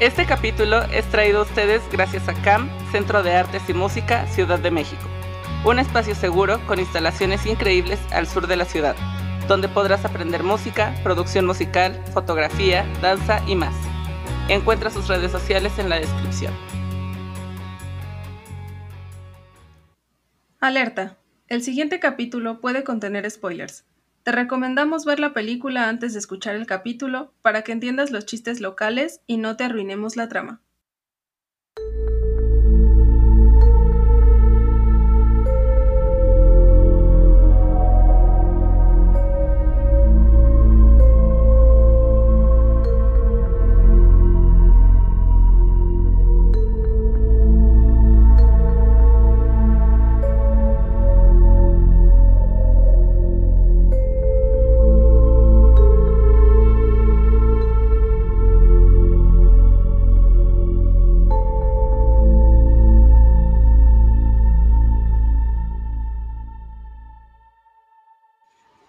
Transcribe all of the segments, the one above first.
Este capítulo es traído a ustedes gracias a CAM, Centro de Artes y Música, Ciudad de México. Un espacio seguro con instalaciones increíbles al sur de la ciudad, donde podrás aprender música, producción musical, fotografía, danza y más. Encuentra sus redes sociales en la descripción. Alerta. El siguiente capítulo puede contener spoilers. Te recomendamos ver la película antes de escuchar el capítulo para que entiendas los chistes locales y no te arruinemos la trama.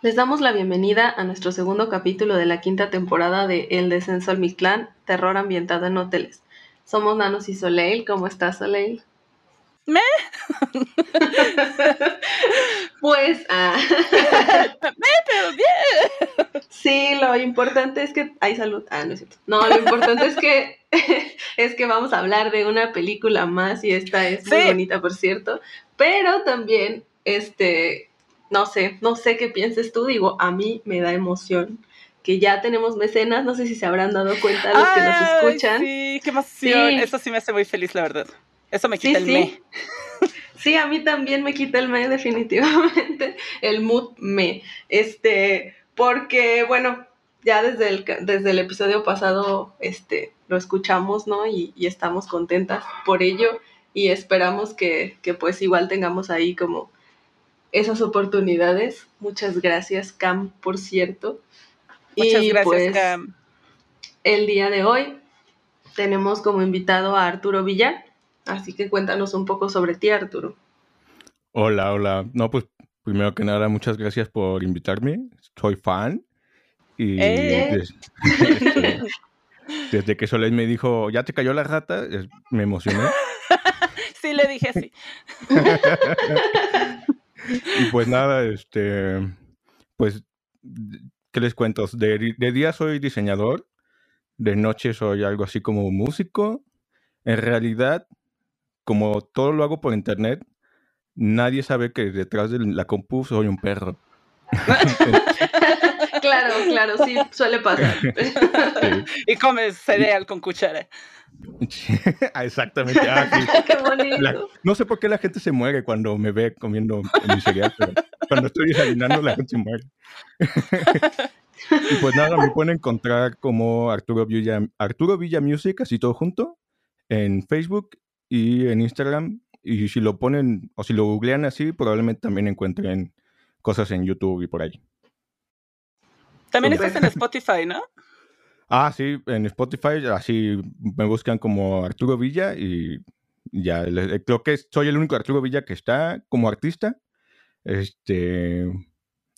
Les damos la bienvenida a nuestro segundo capítulo de la quinta temporada de El descenso al Mictlán, terror ambientado en hoteles. Somos Nanos y Soleil. ¿Cómo estás, Soleil? ¿Me? pues, ah. ¡Me, pero bien! Sí, lo importante es que hay salud. Ah, no es cierto. No, lo importante es que es que vamos a hablar de una película más y esta es muy bonita, por cierto. Pero también, este, no sé, no sé qué pienses tú, digo, a mí me da emoción que ya tenemos mecenas, no sé si se habrán dado cuenta los que nos escuchan. Sí, qué emoción, eso sí me hace muy feliz, la verdad. Eso me quita el me. Sí, a mí también me quita el me, definitivamente, el mood me. Este, porque, bueno, ya desde el, desde el episodio pasado, este, lo escuchamos, ¿no? Y, y estamos contentas por ello y esperamos que, que pues igual tengamos ahí como esas oportunidades. Muchas gracias, Cam, por cierto. Muchas gracias, pues, Cam. El día de hoy tenemos como invitado a Arturo Villa, así que cuéntanos un poco sobre ti, Arturo. Hola, hola. No, pues primero que nada, muchas gracias por invitarme. Soy fan. Y ¡Eh! desde, desde, que Soleil me dijo, ya te cayó la rata, me emocioné. sí, le dije sí. Y pues nada, este, pues, ¿qué les cuento? De, de, día soy diseñador, de noche soy algo así como músico. En realidad, como todo lo hago por internet, nadie sabe que detrás de la compu soy un perro. claro, claro, sí, suele pasar. Y comes cereal con cuchara. Exactamente. Ah, qué bonito. no sé por qué la gente se muere cuando me ve comiendo mi cereal, pero cuando estoy desayunando la gente se muere. y pues nada, me pueden encontrar como Arturo Villa, Arturo Villa Music, así todo junto, en Facebook y en Instagram. Y si lo ponen o si lo googlean así, probablemente también encuentren cosas en YouTube y por ahí. También estás en Spotify, ¿no? Ah, sí, en Spotify, así me buscan como Arturo Villa y ya, creo que soy el único Arturo Villa que está como artista, este,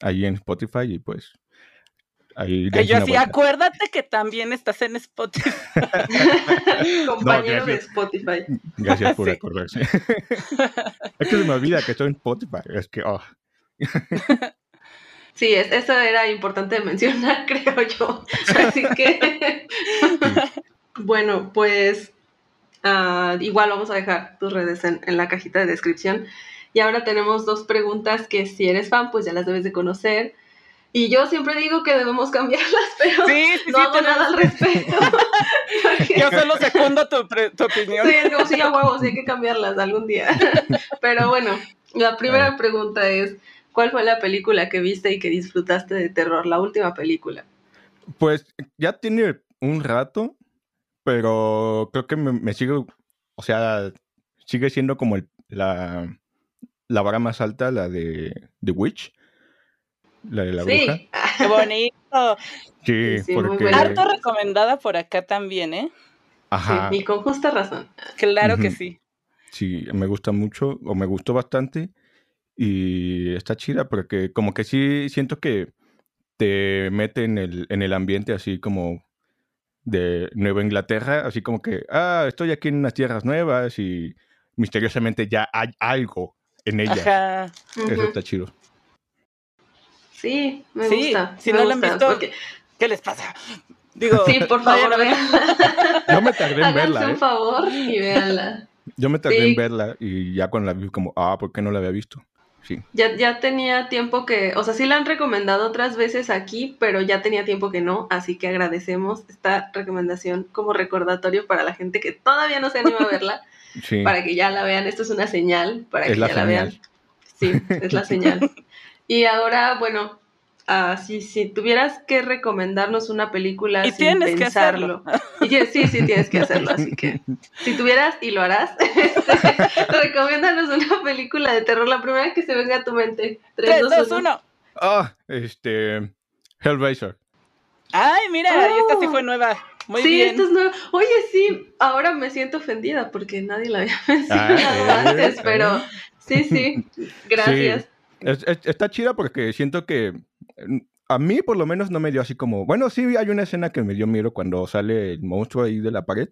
ahí en Spotify y pues ahí. Que yo sí, acuérdate que también estás en Spotify. Compañero de Spotify. Gracias por acordarse. es que se me olvida que estoy en Spotify, es que, oh. Sí, eso era importante mencionar, creo yo. Así que, bueno, pues uh, igual vamos a dejar tus redes en, en, la cajita de descripción. Y ahora tenemos dos preguntas que si eres fan, pues ya las debes de conocer. Y yo siempre digo que debemos cambiarlas, pero sí, sí, no sí, hago nada al respecto. yo solo secundo tu, tu opinión. Sí, es como si a huevos, hay que cambiarlas algún día. pero bueno, la primera pregunta es, ¿Cuál fue la película que viste y que disfrutaste de terror? La última película. Pues ya tiene un rato, pero creo que me, sigue, o sea, sigue siendo como la, la vara más alta, la de The Witch. La de la sí. bruja. ¡Qué bonito! Sí, Sí, porque... Harto recomendada por acá también, ¿eh? Ajá. Sí, y con justa razón. Claro que sí. Sí, me gusta mucho, o me gustó bastante, y está chida porque como que sí siento que te mete en el, en el ambiente así como de Nueva Inglaterra, así como que, ah, estoy aquí en unas tierras nuevas y misteriosamente ya hay algo en ellas. Ajá. Eso está chido. Sí, me Sí, gusta. si me no la han visto, porque- ¿Qué les pasa? Digo, Sí, por favor, a verla. Yo me tardé en Háganse verla, un ¿eh? favor y véanla. Yo me tardé Sí. en verla y ya cuando la vi como, ah, ¿por qué no la había visto? Sí. Ya, ya tenía tiempo que, o sea, sí la han recomendado otras veces aquí, pero ya tenía tiempo que no, así que agradecemos esta recomendación como recordatorio para la gente que todavía no se anima a verla, Sí. para que ya la vean. Esto es una señal para Es que la ya la vean. Sí, es la señal. Y ahora, bueno, ah, si, tuvieras que recomendarnos una película Y sin tienes que pensarlo. Y tienes- sí, sí, tienes que hacerlo, así que si tuvieras y lo harás, este, recomiéndanos una película de terror, la primera que se venga a tu mente. 3, 3, 2, 2, 1. 1. Ah, este. Hellraiser. Ay, mira, y esta sí Oh. fue nueva. Muy sí, bien. esto es nuevo. Oye, sí, ahora me siento ofendida porque nadie la había mencionado Ah, eh, antes, eh. pero sí, sí, gracias. Es- es- está chida porque siento que. A mí, por lo menos, no me dio así como. Bueno, sí, hay una escena que me dio miedo cuando sale el monstruo ahí de la pared.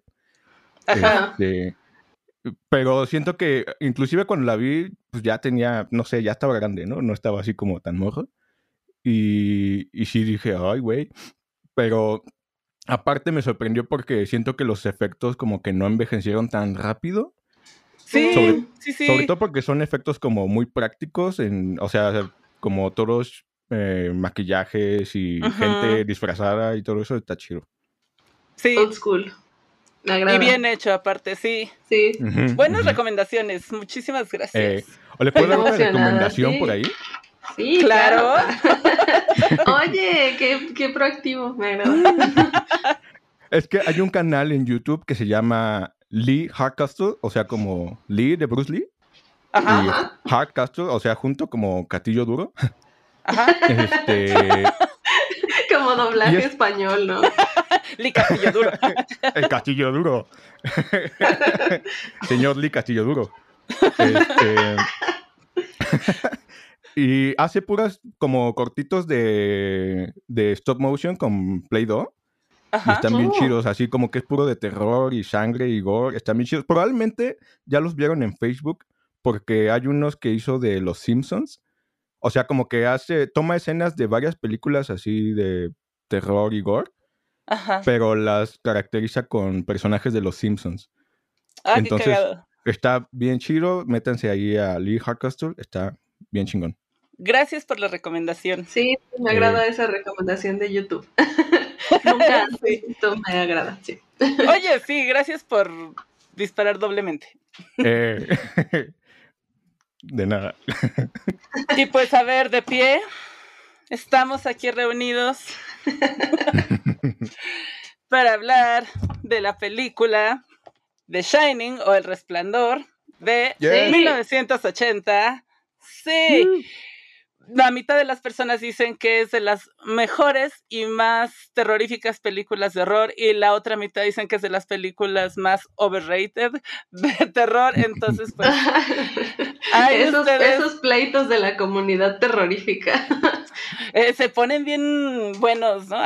Ajá. Este, pero siento que, inclusive cuando la vi, pues ya tenía, no sé, ya estaba grande, ¿no? No estaba así como tan morro. Y, y sí dije, ay, güey. Pero aparte me sorprendió porque siento que los efectos como que no envejecieron tan rápido. Sí, Sobre- sí, sí. Sobre todo porque son efectos como muy prácticos, en, o sea, como todos eh, maquillajes y gente disfrazada y todo eso está chido. sí. Old school. Me agrada. Y bien hecho, aparte, sí. Sí. Buenas recomendaciones. Muchísimas gracias. Eh, ¿O le puedo dar una recomendación sí. por ahí? Sí, Claro. claro. Oye, qué, qué proactivo, me agrada. Es que hay un canal en YouTube que se llama Lee Hardcastle, o sea, como Lee de Bruce Lee, Ajá, y Hardcastle, o sea, junto como Castillo Duro. ajá. Este, Como doblaje es- español, ¿no? Lee Castillo Duro. el Castillo Duro. Señor Lee Castillo Duro. Este, y hace puras como cortitos de, de stop motion con Play-Doh. Y Ajá. están bien Oh. chidos, así como que es puro de terror y sangre y gore. Están bien chidos. Probablemente ya los vieron en Facebook porque hay unos que hizo de Los Simpsons. O sea, como que hace, toma escenas de varias películas así de terror y gore, Ajá. pero las caracteriza con personajes de Los Simpsons. Ah, qué entonces- cagado. Está bien chido, métanse ahí a Lee Hardcastle, está bien chingón. Gracias por la recomendación. Sí, me Eh. agrada esa recomendación de YouTube. Nunca antes Sí. visto, me agrada, sí. Oye, sí, gracias por disparar doblemente. Eh, de nada. Y pues a ver, de pie, estamos aquí reunidos para hablar de la película The Shining o El Resplandor de Yeah. 1980. Sí. La mitad de las personas dicen que es de las mejores y más terroríficas películas de horror y la otra mitad dicen que es de las películas más overrated de terror. Entonces, pues, esos, ustedes. esos pleitos de la comunidad terrorífica. eh, se ponen bien buenos, ¿no?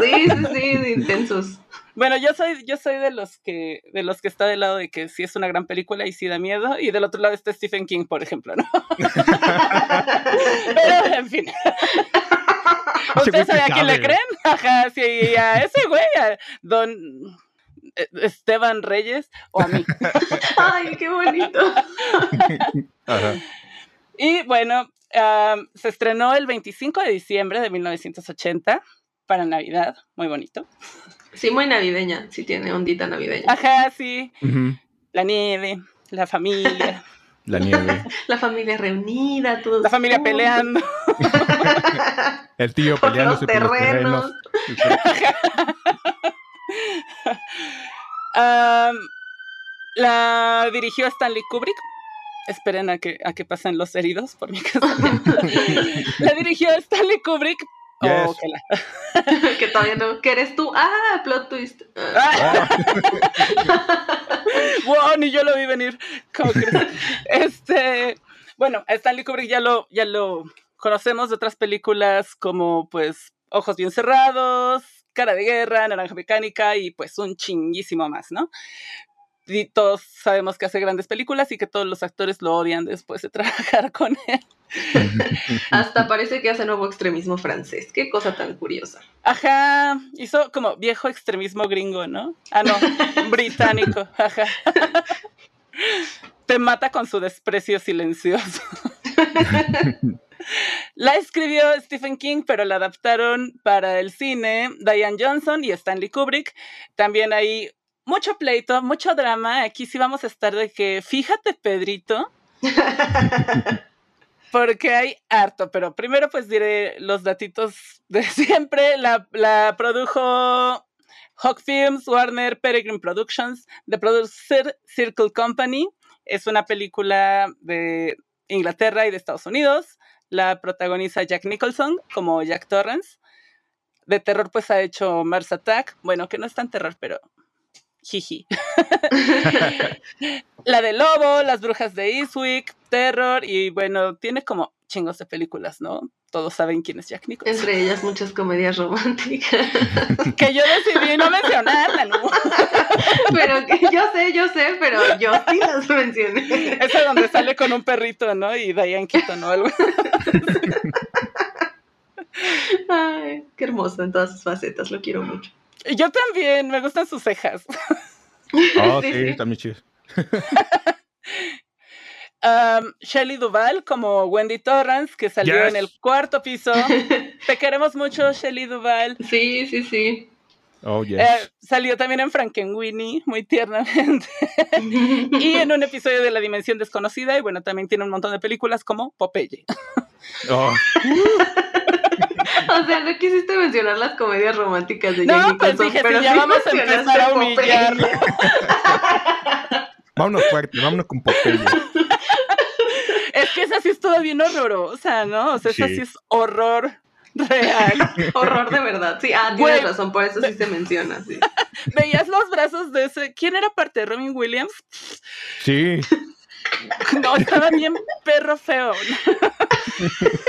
Sí, sí, sí, intensos. Bueno, yo soy, yo soy de los que, de los que está del lado de que sí es una gran película y sí da miedo, y del otro lado está Stephen King, por ejemplo, ¿no? Pero, en fin. ¿Ustedes saben a quién le creen? Ajá, sí, a ese güey, a don eh, Esteban Reyes o a mí. Ay, qué bonito. Ajá. Y bueno, am, se estrenó el 25 de diciembre de 1980 para Navidad, muy bonito. Sí, muy navideña, sí tiene ondita navideña. Ajá, sí, la nieve, la familia, La nieve. La familia reunida, todos. la familia juntos. peleando. El tío Por peleándose los por los terrenos. la dirigió Stanley Kubrick. Esperen a que, a que pasen los heridos por mi casa. la dirigió Stanley Kubrick. Yes. Oh, que la- que todavía no. ¿Que eres tú? Ah, plot twist. Ah. ¡Ah! wow, ni yo lo vi venir. ¿Cómo crees? Este, bueno, Stanley Kubrick ya lo, ya lo conocemos de otras películas como pues Ojos bien cerrados, Cara de Guerra, Naranja Mecánica y pues un chinguísimo más, ¿no? Y todos sabemos que hace grandes películas y que todos los actores lo odian después de trabajar con él. Hasta parece que hace nuevo extremismo francés. Qué cosa tan curiosa. Ajá, hizo como viejo extremismo gringo, ¿no? Ah, no, británico. Ajá. Te mata con su desprecio silencioso. La escribió Stephen King, pero la adaptaron para el cine Diane Johnson y Stanley Kubrick. También hay mucho pleito, mucho drama. Aquí sí vamos a estar de que, fíjate, Pedrito. Porque hay harto, pero primero pues diré los datitos de siempre. La, la produjo Hawk Films, Warner, Peregrine Productions, The Producer Circle Company. Es una película de Inglaterra y de Estados Unidos. La protagoniza Jack Nicholson como Jack Torrance. De terror pues ha hecho Mars Attack. Bueno, que no es tan terror, pero jiji. la de Lobo, Las Brujas de Eastwick, Terror y bueno, tiene como chingos de películas, ¿no? Todos saben quién es Jack Nicholson. Entre ellas muchas comedias románticas. que yo decidí no mencionarla, ¿no? pero que yo sé, yo sé, pero yo sí las mencioné. Esa donde sale con un perrito, ¿no? Y Diane Keaton o algo. Ay, qué hermoso en todas sus facetas, lo quiero mucho. Yo también, me gustan sus cejas. Oh, sí, sí, también chido. Um, Shelley Duval como Wendy Torrance, que salió Yes. en el cuarto piso. Te queremos mucho, Shelley Duval. Sí, sí, sí. Oh, yes. Eh, salió también en Frankenweenie, muy tiernamente. y en un episodio de La Dimensión Desconocida. Y bueno, también tiene un montón de películas como Popeye. Oh, O sea, no quisiste mencionar las comedias románticas de No, Jack pues dije, pero si ya sí vamos a empezar a humillarlo. vámonos fuerte, vámonos con Popeye. Es que esa sí es toda bien horrorosa, ¿no? O sea, esa Sí. sí es horror real. Horror de verdad. Sí, ah, tienes razón, por eso sí se menciona. Sí. Veías los brazos de ese. ¿Quién era parte de Robin Williams? Sí, No, estaba bien perro feo.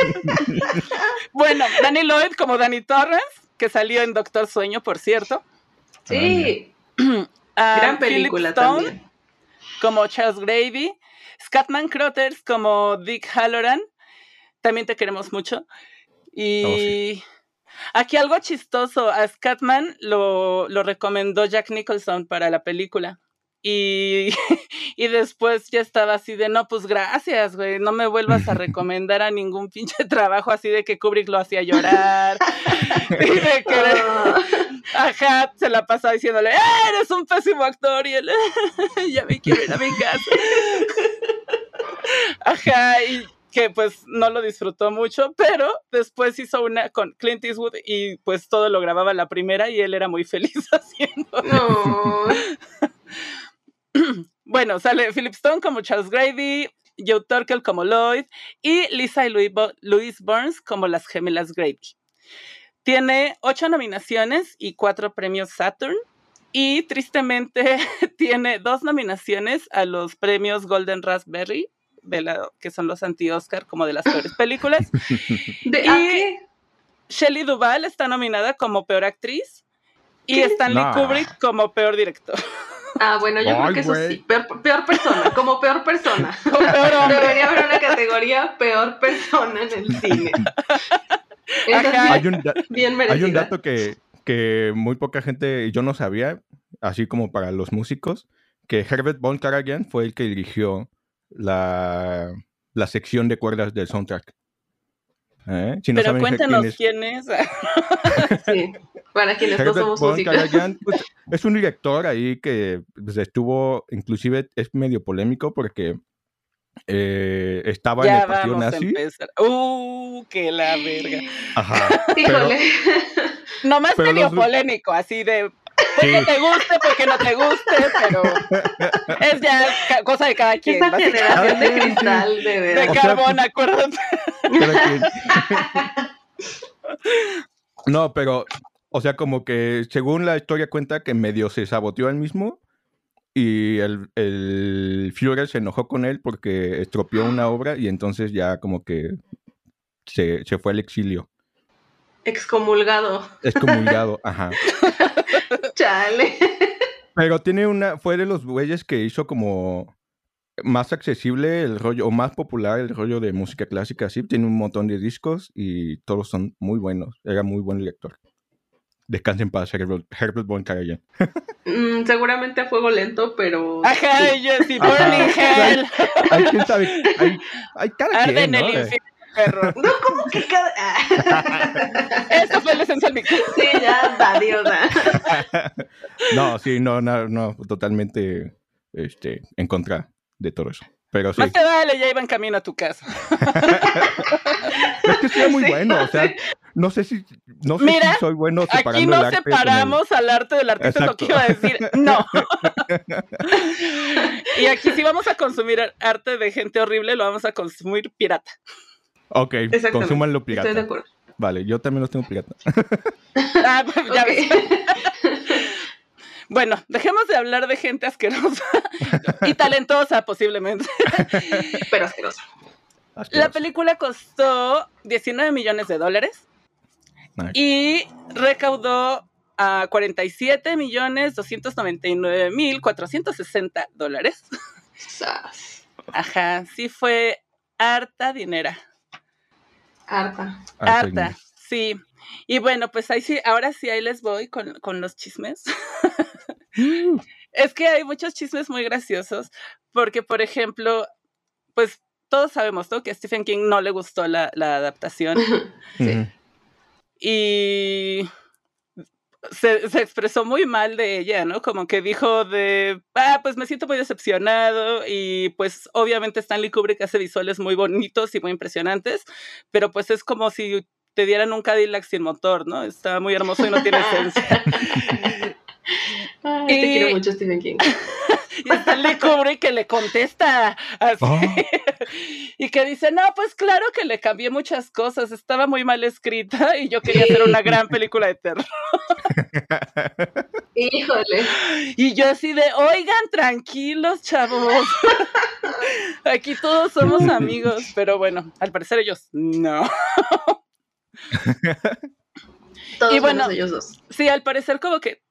bueno, Danny Lloyd como Danny Torres, que salió en Doctor Sueño, por cierto. Sí, Ah, gran Philip película Stone también. como Charles Gravy. Scatman Crothers como Dick Halloran. También te queremos mucho. Y Oh, sí. aquí algo chistoso. A Scatman lo, lo recomendó Jack Nicholson para la película. Y, y después ya estaba así de, no, pues gracias, güey, no me vuelvas a recomendar a ningún pinche trabajo así de que Kubrick lo hacía llorar. y de que, ajá, se la pasaba diciéndole, "Ah, eres un pésimo actor y él, ya me quiero ir a mi casa. ajá, y que pues no lo disfrutó mucho, pero después hizo una con Clint Eastwood y pues todo lo grababa la primera y él era muy feliz haciendo. no. Bueno, sale Philip Stone como Charles Grady, Joe Turkel como Lloyd y Lisa y Louis, Bo- Louise Burns como las gemelas Grady. Tiene ocho nominaciones y cuatro premios Saturn. Y tristemente tiene dos nominaciones a los premios Golden Raspberry, de la- que son los anti-Oscar como de las peores películas. ¿De, Y-. Shelley Duvall está nominada como peor actriz y ¿Qué? Stanley Nah. Kubrick como peor director. Ah, bueno, yo creo que eso sí. Peor, peor persona, como peor persona. Debería haber una categoría peor persona en el cine. Hay un, bien hay un dato que, que muy poca gente, yo no sabía, así como para los músicos, que Herbert von Karajan fue el que dirigió la, la sección de cuerdas del soundtrack. ¿Eh? Si no Pero saben cuéntanos quién es quién es. Sí, para quienes no Herbert somos von músicos. Karajan, pues, es un director ahí que pues, estuvo, inclusive es medio polémico porque eh, estaba en ya el partido vamos a nazi. empezar. Uh, que la verga. Ajá. pero- Híjole. Nomás Pero medio los- polémico, así de. Sí. Porque te guste, porque no te guste, pero es ya cosa de cada quien. Esa generación de Ah, cristal, de De veras. O sea, carbón, pues- acuérdate. Cada quien. No, pero, o sea, como que según la historia cuenta que medio se saboteó él mismo y el, el Führer se enojó con él porque estropeó una obra y entonces ya como que se, se fue al exilio. Excomulgado. Excomulgado, ajá. Chale. Pero tiene una, fue de los güeyes que hizo como más accesible el rollo, o más popular el rollo de música clásica, así. Tiene un montón de discos y todos son muy buenos. Era muy buen lector. Descansen en paz, Herbert, Herbert von Karajan. Mm, seguramente a fuego lento, pero. Ajá, sí. yo sí, Burning Hell. Hay, quién sabe, hay, hay cada quien, en ¿no? el infierno, perro. No, como que cada. Ah. Esa fue la esencia del sí, ya, adiós. ah. No, sí, no, no, no, totalmente este, en contra de todo eso. Pero sí, Más te vale, ya iba en camino a tu casa. es que sí es muy Sí. bueno, o sea, no sé si, no sé Mira, si soy bueno separando Aquí el no arte con el- separamos al arte del artista, es lo que iba a decir. No. y aquí si vamos a consumir arte de gente horrible, lo vamos a consumir pirata. Ok, consúmanlo Estoy de pirata. acuerdo. Vale, yo también los tengo pirata. Ah, pues, ya ves. Bueno, dejemos de hablar de gente asquerosa y talentosa posiblemente. Pero asqueroso. La película costó 19 millones de dólares Nice. y recaudó a 47 millones 299 mil 460 dólares. Sas. Ajá, sí fue harta dinera. Harta. Ah, Harta, sí. Y bueno, pues ahí sí, ahora sí ahí les voy con, con los chismes. niño. Es que hay muchos chismes muy graciosos, porque por ejemplo, pues todos sabemos, ¿no? Que a Stephen King no le gustó la, la adaptación Sí. Y se, se expresó muy mal de ella, ¿no? Como que dijo de, ah, pues me siento muy decepcionado y pues obviamente Stanley Kubrick hace visuales muy bonitos y muy impresionantes, pero pues es como si te dieran un Cadillac sin motor, ¿no? Está muy hermoso y no tiene esencia. Ay, te quiero mucho, Stephen King. Y Stanley Kubrick que le contesta así. Oh. Y que dice, no, pues claro que le cambié muchas cosas, estaba muy mal escrita y yo quería hacer una gran película de terror. Híjole. Y yo así de, oigan, tranquilos, chavos. Aquí todos somos amigos, pero bueno, al parecer ellos no. Todos Y bueno, ellos dos. Sí, al parecer como que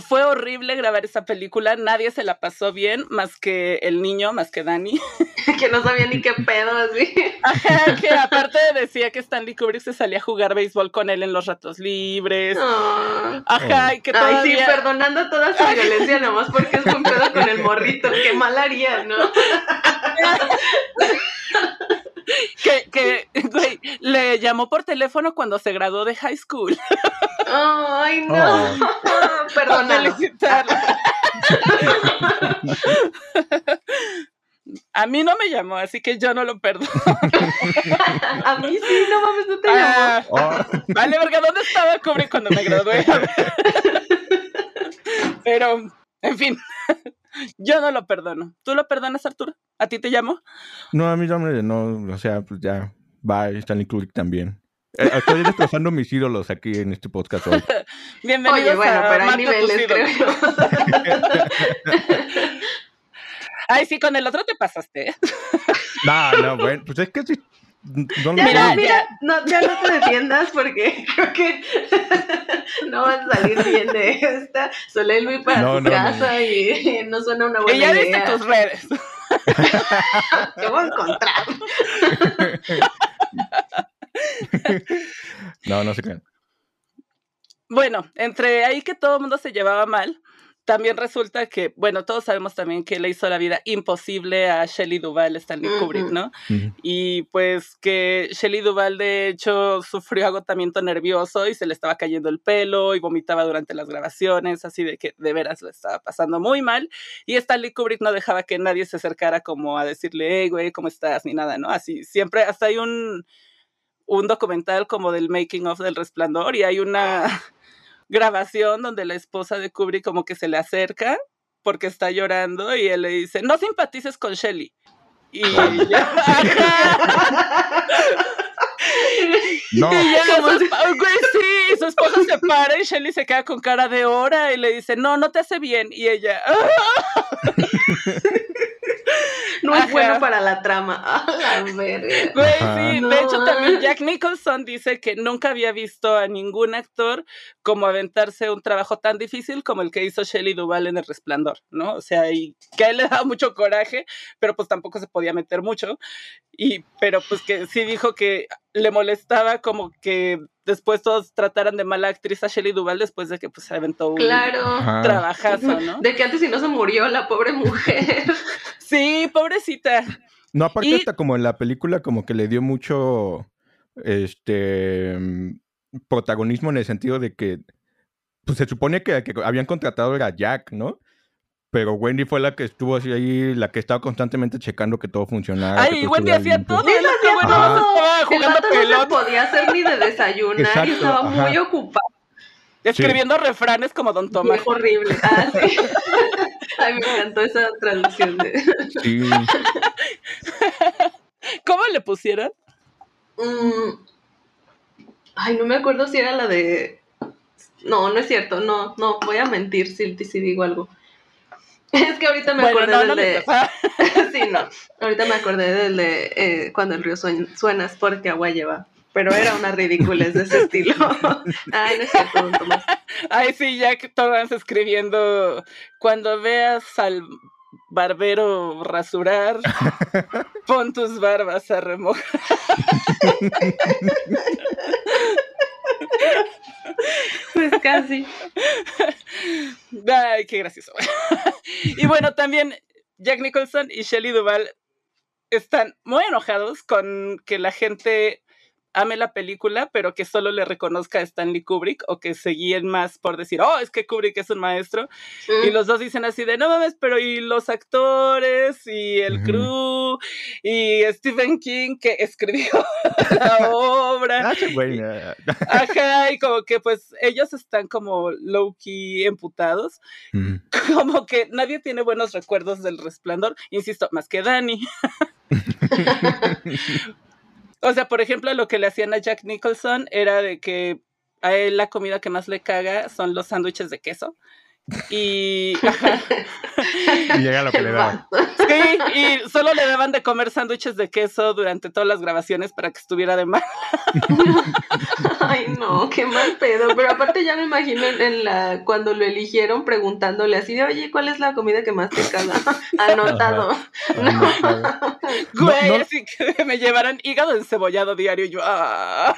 fue horrible grabar esa película, nadie se la pasó bien, más que el niño, más que Dani. que no sabía ni qué pedo así. Ajá, que aparte decía que Stanley Kubrick se salía a jugar béisbol con él en los ratos libres. Ajá, y que Ay, sí, todavía... perdonando toda su violencia nomás porque es un pedo con el morrito. Qué mal haría, ¿no? que, que, güey, le llamó por teléfono cuando se graduó de high school. Ay, no. Oh. A mí no me llamó, así que yo no lo perdono. A mí sí, no mames, no te llamó. Ah, Oh, vale, verga, ¿dónde estaba Kubrick cuando me gradué? Pero, en fin, yo no lo perdono. ¿Tú lo perdonas, Arturo? ¿A ti te llamo? no, a mí no, hombre, no, o sea, pues ya, bye, Stanley Kubrick también. Eh, Estoy destrozando mis ídolos aquí en este podcast hoy. Bienvenidos Oye, bueno, a pero hay niveles, creo ídolos. yo. Ay, sí, con el otro te pasaste. No, no, bueno, pues es que sí. No lo Ya, Mira, mira, no, ya no te defiendas porque creo que no vas a salir bien de esta. Soleil muy para No, tu no, no, casa y no suena una Y buena ya viste idea. tus redes. Te voy a encontrar. No, no se crean. Bueno, entre ahí que todo el mundo se llevaba mal, también resulta que, bueno, todos sabemos también que le hizo la vida imposible a Shelley Duvall, Stanley Kubrick. ¿no? Y pues que Shelley Duvall de hecho sufrió agotamiento nervioso y se le estaba cayendo el pelo y vomitaba durante las grabaciones, así de que de veras lo estaba pasando muy mal. Y Stanley Kubrick no dejaba que nadie se acercara como a decirle, hey, güey, ¿cómo estás? Ni nada, ¿no? Así, siempre, hasta hay un, un documental como del making of del resplandor y hay una grabación donde la esposa de Kubrick como que se le acerca porque está llorando y él le dice, no simpatices con Shelley. Y ya. No, Y ya, su güey, sí, su esposa se para y Shelly se queda con cara de hora y le dice, no, no te hace bien. Y ella, "Ah". No es bueno para la trama. A la verga. Güey, sí, No. de hecho también Jack Nicholson dice que nunca había visto a ningún actor como aventarse un trabajo tan difícil como el que hizo Shelley Duvall en El Resplandor, ¿no? O sea, y que a él le daba mucho coraje, pero pues tampoco se podía meter mucho. Y, pero pues que sí dijo que le molestaba como que después todos trataran de mala actriz a Shelley Duvall después de que pues se aventó un Claro. Trabajazo, ¿no? De que antes si no se murió la pobre mujer. Sí, pobrecita. No, aparte Y- hasta como en la película como que le dio mucho este protagonismo en el sentido de que pues se supone que, que habían contratado era Jack, ¿no? Pero Wendy fue la que estuvo así ahí, la que estaba constantemente checando que todo funcionara. Ay, Wendy hacía todo. Es que hacía bueno, todo. estaba El jugando vato no se podía hacer ni de desayunar y estaba ajá. muy ocupado. escribiendo refranes como Don Tomás. Muy horrible. Ah, sí. Ay, me encantó esa traducción de. Sí. ¿Cómo le pusieron? Mm. Ay, no me acuerdo si era la de. No, no es cierto. No, no, voy a mentir si, si digo algo. Es que ahorita me bueno, acordé no, del no de. sí, no. Ahorita me acordé del de eh, cuando el río suen- suena es porque agua lleva. Pero era una ridiculez de ese estilo. Ay, no es cierto, Tomás. Ay, sí, ya que todas escribiendo. Cuando veas al barbero rasurar, pon tus barbas a remojar. Pues casi. Ay, qué gracioso. y bueno, también Jack Nicholson y Shelley Duvall están muy enojados con que la gente ame la película, pero que solo le reconozca a Stanley Kubrick o que se guíen más por decir, oh, es que Kubrick es un maestro. Y Mm. los dos dicen así de, no mames, pero y los actores y el Ujú. crew y Stephen King que escribió la obra. Ah, Ajá, y como que pues ellos están como low-key emputados mm. como que nadie tiene buenos recuerdos del resplandor, insisto, más que Dani. O sea, por ejemplo, lo que le hacían a Jack Nicholson era de que a él la comida que más le caga son los sándwiches de queso. Y, Y llega lo que le daban. sí, y solo le daban de comer sándwiches de queso durante todas las grabaciones para que estuviera de mal. Ay, no, qué mal pedo. Pero aparte ya me imagino en, en la cuando lo eligieron preguntándole así de, oye, ¿cuál es la comida que más te caga? Anotado. Ajá. No, Güey, no. así que me llevaran hígado encebollado diario y yo, ah.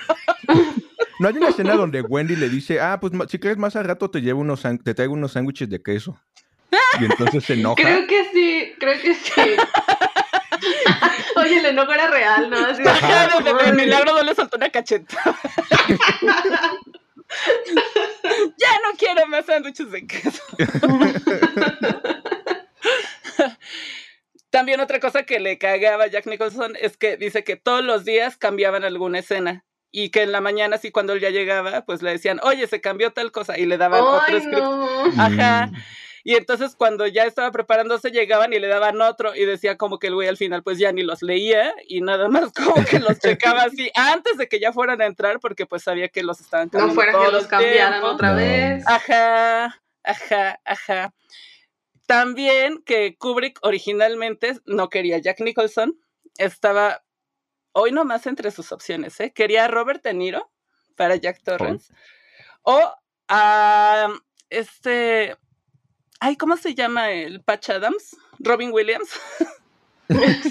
No hay una escena donde Wendy le dice, ah, pues si quieres más al rato te llevo unos te traigo unos sándwiches de queso. Y entonces se enoja. Creo que sí, creo que sí. Oye, el enojo era real, ¿no? Así de, Ajá, desde de milagro no le soltó una cacheta. ya no quiero más sándwiches de queso. También otra cosa que le cagaba a Jack Nicholson es que dice que todos los días cambiaban alguna escena. Y que en la mañana, así cuando él ya llegaba, pues le decían, oye, se cambió tal cosa. Y le daban otro script. no. Ajá. Mm. Y entonces cuando ya estaba preparándose llegaban y le daban otro y decía como que el güey al final pues ya ni los leía y nada más como que los checaba así antes de que ya fueran a entrar porque pues sabía que los estaban No cambiando fuera que los cambiaran tiempo. otra No. vez. Ajá, ajá, ajá. También que Kubrick originalmente no quería Jack Nicholson, estaba hoy nomás entre sus opciones, ¿eh? Quería a Robert De Niro para Jack Torrance o a este, ay, ¿cómo se llama el Patch Adams? Robin Williams.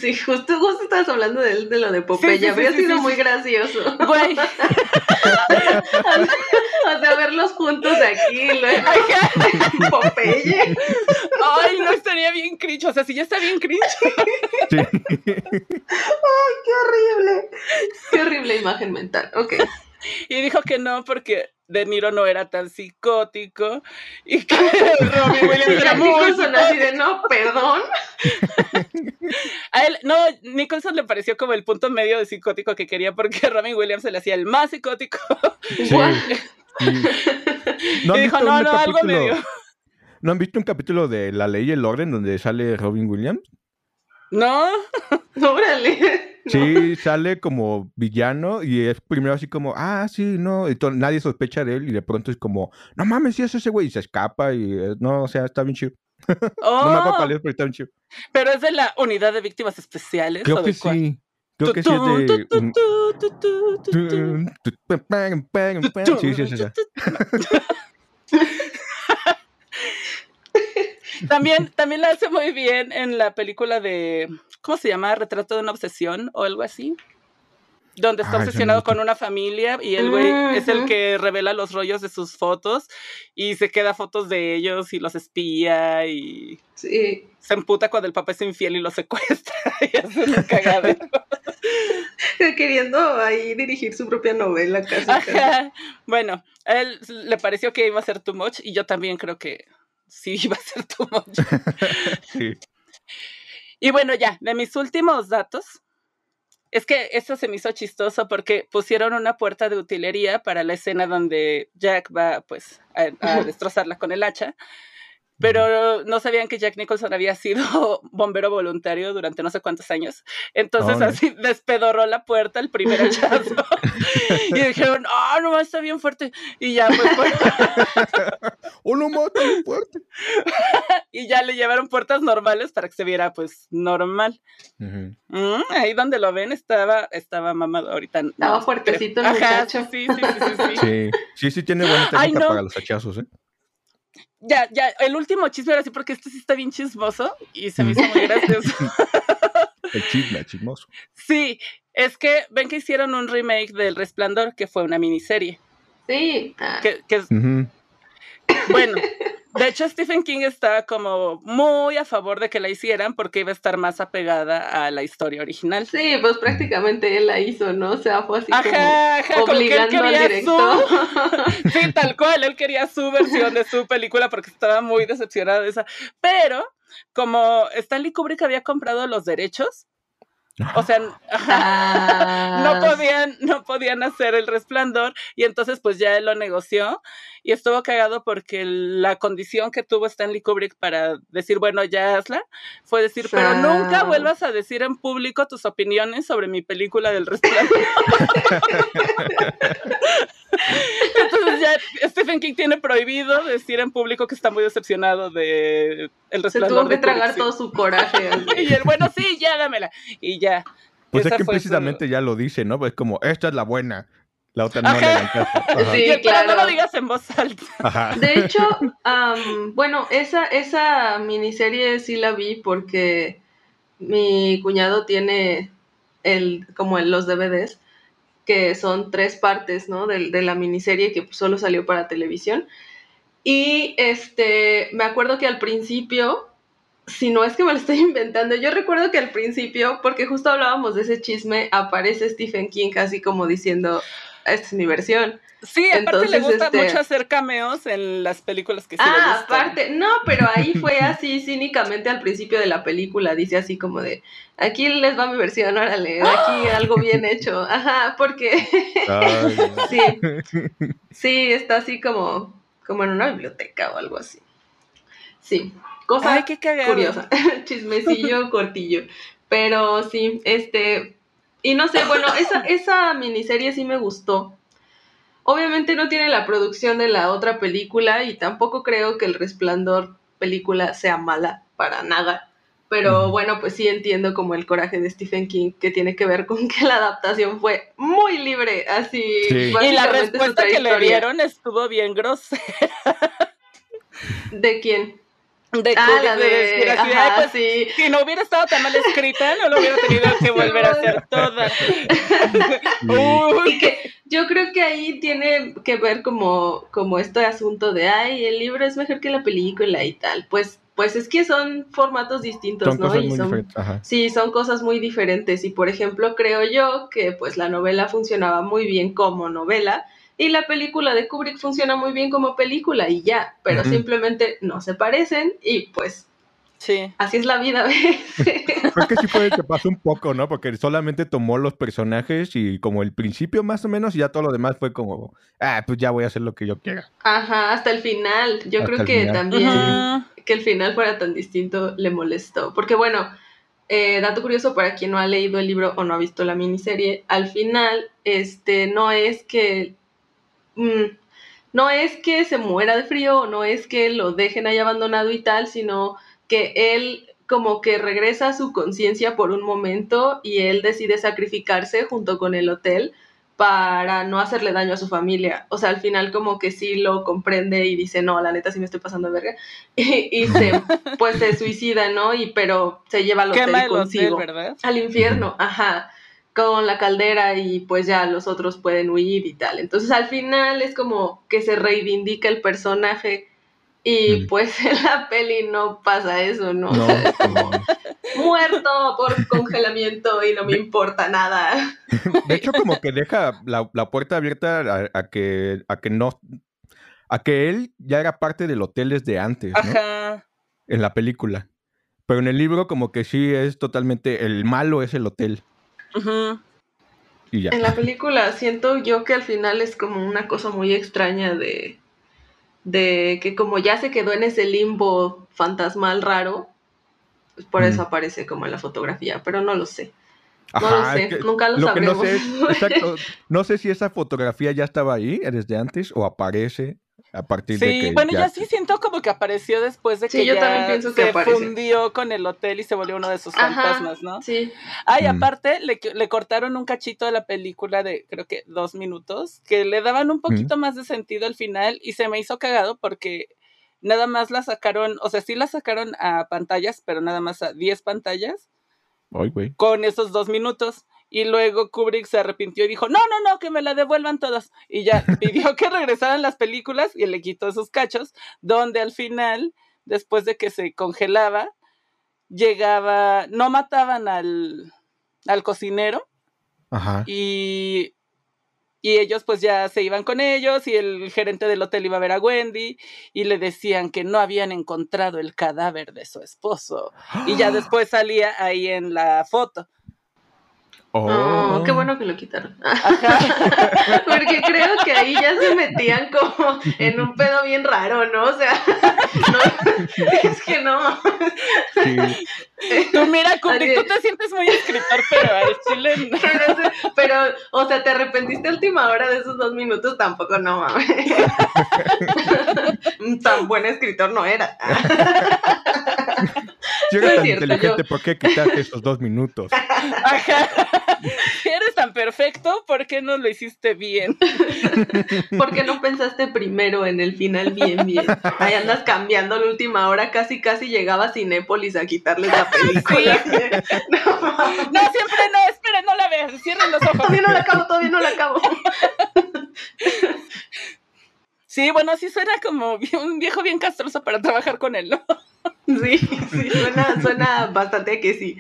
Sí, justo, justo estabas hablando de, él, de lo de Popeye. Sí, sí, sí, Habría sí, sido sí, muy sí. gracioso. Güey, O sea, verlos juntos aquí, luego. Popeye. Ay, bien cringe, o sea, si ya está bien cringe. Sí. Qué horrible. Qué horrible imagen mental. Ok. Y dijo que no porque De Niro no era tan psicótico y que Robin Williams era muy Nicholson así de no, perdón. A él, no, Nicholson le pareció como el punto medio de psicótico que quería porque Robin Williams se le hacía el más psicótico. Sí. What? Sí. ¿No y dijo, no, no, algo medio. ¿No han visto un capítulo de La Ley y el Orden donde sale Robin Williams? No, Órale. No. Sí, sale como villano y es primero así como, ah, sí, no, y nadie sospecha de él y de pronto es como, no mames, sí es ese güey y se escapa y eh, no, o sea, está bien chido. No me acuerdo Oh, cuál es, pero está bien chido. pero es de la unidad de víctimas especiales. Creo ¿o que cuál? sí. Creo que sí es de. Sí, sí, esa. También, también la hace muy bien en la película de, ¿cómo se llama? Retrato de una obsesión o algo así. Donde está Ah, no obsesionado con una familia y el güey es el que revela los rollos de sus fotos y se queda fotos de ellos y los espía y Sí. se emputa cuando el papá es infiel y lo secuestra y hace un cagadero. Queriendo ahí dirigir su propia novela casi. casi. Ajá. Bueno, a él le pareció que iba a ser too much y yo también creo que sí iba a ser too much. Sí. Y bueno, ya, de mis últimos datos, es que esto se me hizo chistoso porque pusieron una puerta de utilería para la escena donde Jack va pues a, a destrozarla con el hacha, pero no sabían que Jack Nicholson había sido bombero voluntario durante no sé cuántos años. Entonces Oh, así despedorró la puerta el primer hachazo. y dijeron, ah, no, está bien fuerte. Y ya, pues, pues, ¡Oh, no mata fuerte! y ya le llevaron puertas normales para que se viera pues normal. Mm, ahí donde lo ven estaba, estaba mamado ahorita. Estaba fuertecito el Ajá, muchacho. Sí, sí, sí, sí, sí. Sí, sí, sí tiene buena técnica Ay, no. para los hachazos, ¿eh? Ya, ya, el último chisme ahora sí, porque este sí está bien chismoso y se me hizo muy gracioso. El chisme, chismoso. Sí, es que ven que hicieron un remake del Resplandor, que fue una miniserie. Sí. Que, que bueno, de hecho Stephen King estaba como muy a favor de que la hicieran porque iba a estar más apegada a la historia original. Sí, pues prácticamente él la hizo, ¿no? O sea, fue así como Ajá, ajá, como que él obligando al director. su, sí, tal cual, él quería su versión de su película porque estaba muy decepcionado de esa. Pero como Stanley Kubrick había comprado los derechos, o sea, no Ah, podían, no podían hacer el resplandor y entonces pues ya él lo negoció y estuvo cagado porque la condición que tuvo Stanley Kubrick para decir, bueno, ya hazla, fue decir, pero nunca vuelvas a decir en público tus opiniones sobre mi película del resplandor. ya Stephen King tiene prohibido decir en público que está muy decepcionado de el Se resplandor. tuvo que de tragar todo su coraje. Y el bueno, sí, ya dámela. Y ya. Pues es que su- precisamente ya lo dice, ¿no? Pues como, esta es la buena. La otra no Ajá. le dan caso. Ajá. Sí. Y pero no lo digas en voz alta. Ajá. De hecho, bueno, esa, esa miniserie sí la vi porque mi cuñado tiene el, como el- los DVDs, que son tres partes, ¿no? De, la miniserie que solo salió para televisión. Y este, me acuerdo que al principio, si no es que me lo estoy inventando, yo recuerdo que al principio, porque justo hablábamos de ese chisme, aparece Stephen King así como diciendo, esta es mi versión. Sí, aparte le gusta este- mucho hacer cameos en las películas que sí Ah, aparte, no, pero ahí fue así cínicamente al principio de la película, dice así como de, aquí les va mi versión, órale, aquí algo bien hecho, ajá, porque sí, sí, está así como, como en una biblioteca o algo así. Sí, cosa Ay, qué curiosa, chismecillo cortillo, pero sí, este, y no sé, bueno, esa, esa miniserie sí me gustó. Obviamente no tiene la producción de la otra película y tampoco creo que El Resplandor película sea mala para nada. Pero bueno, pues sí entiendo como el coraje de Stephen King que tiene que ver con que la adaptación fue muy libre, así. Sí. Y la respuesta que le dieron estuvo bien grosera. ¿De quién? De Ah, la de de... así, "Ay, Ajá, pues, sí. si no hubiera estado tan mal escrita, no lo hubiera tenido que volver a hacer toda. Y que yo creo que ahí tiene que ver como, como este asunto de, ay, el libro es mejor que la película y tal. Pues, pues es que son formatos distintos, Son ¿no? cosas y muy son. Sí, son cosas muy diferentes y por ejemplo creo yo que pues la novela funcionaba muy bien como novela y la película de Kubrick funciona muy bien como película y ya, pero simplemente no se parecen y pues Sí. así es la vida. ¿ves? Creo que sí puede que pase un poco, ¿no? Porque solamente tomó los personajes y como el principio más o menos y ya todo lo demás fue como, ah, pues ya voy a hacer lo que yo quiera. Ajá, hasta el final. Yo Hasta creo que final. también que el final fuera tan distinto le molestó. Porque bueno, eh, dato curioso para quien no ha leído el libro o no ha visto la miniserie, al final este no es que mm, no es que se muera de frío, no es que lo dejen ahí abandonado y tal, sino que él como que regresa a su conciencia por un momento y él decide sacrificarse junto con el hotel para no hacerle daño a su familia. O sea, al final como que sí lo comprende y dice, no, la neta sí me estoy pasando de verga. Y, se, pues se suicida, ¿no? Y pero se lleva al hotel consigo. ¿verdad? Al infierno, ajá con la caldera y pues ya los otros pueden huir y tal. Entonces al final es como que se reivindica el personaje y pues en la peli no pasa eso, ¿no? Muerto por congelamiento y no me importa nada. De hecho como que deja la, puerta abierta a, que, a que no... A que él ya era parte del hotel desde antes, ¿no? Ajá. En la película. Pero en el libro como que sí es totalmente... El malo es el hotel. En la película siento yo que al final es como una cosa muy extraña de, de que como ya se quedó en ese limbo fantasmal raro, pues por eso aparece como en la fotografía, pero no lo sé. No lo sé, nunca lo, sabremos. no, sé, no sé si esa fotografía ya estaba ahí desde antes o aparece a partir sí, de que bueno, ya... sí siento como que apareció después de que ya se fundió con el hotel y se volvió uno de sus fantasmas, ¿no? Sí. Ay, mm. aparte le, le, cortaron un cachito de la película de creo que dos minutos, que le daban un poquito más de sentido al final y se me hizo cagado porque nada más la sacaron, o sea, sí la sacaron a pantallas, pero nada más a 10 pantallas. Ay, güey. Con esos dos minutos. Y luego Kubrick se arrepintió y dijo, no, no, no, que me la devuelvan todas. Y ya pidió que regresaran las películas y le quitó esos cachos, donde al final, después de que se congelaba, llegaba, no mataban al, al cocinero. Ajá. Y, y ellos pues ya se iban con ellos y el gerente del hotel iba a ver a Wendy y le decían que no habían encontrado el cadáver de su esposo. Y ya después salía ahí en la foto. Oh. qué bueno que lo quitaron. Porque creo que ahí ya se metían como en un pedo bien raro, ¿no? O sea, es que no. Tú mira, Kubrick, tú te sientes muy escritor, pero al chile Pero, o sea, te arrepentiste a última hora de esos dos minutos, tampoco no mames. Tan buen escritor no era. Si eres tan inteligente, ¿por qué quitaste esos dos minutos? Si eres tan perfecto, ¿por qué no lo hiciste bien? ¿Por qué no pensaste primero en el final bien, bien? Ahí andas cambiando la última hora, casi, casi llegaba a Cinépolis a quitarles la película. No, siempre no, esperen, no la vean, cierren los ojos. Todavía no la acabo, todavía no la acabo. Sí, bueno, sí suena como un viejo bien castroso para trabajar con él, ¿no? Sí, sí, suena, suena bastante que sí.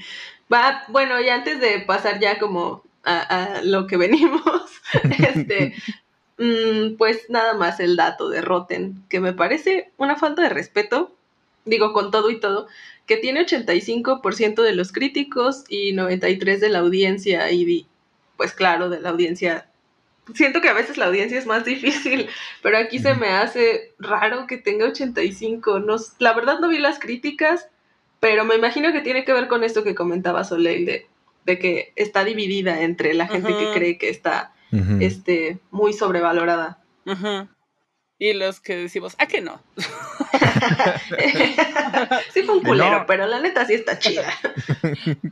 Va, bueno, y antes de pasar ya como a, lo que venimos, este, mm, pues nada más el dato de Rotten, que me parece una falta de respeto, digo con todo y todo, que tiene 85% de los críticos y 93% de la audiencia, y pues claro, de la audiencia. Siento que a veces la audiencia es más difícil, pero aquí se me hace raro que tenga 85. No, la verdad no vi las críticas, pero me imagino que tiene que ver con esto que comentaba Soleil, de, que está dividida entre la gente que cree que está este, muy sobrevalorada. Y los que decimos, ¿a qué no? sí fue un culero, pero la neta sí está chida.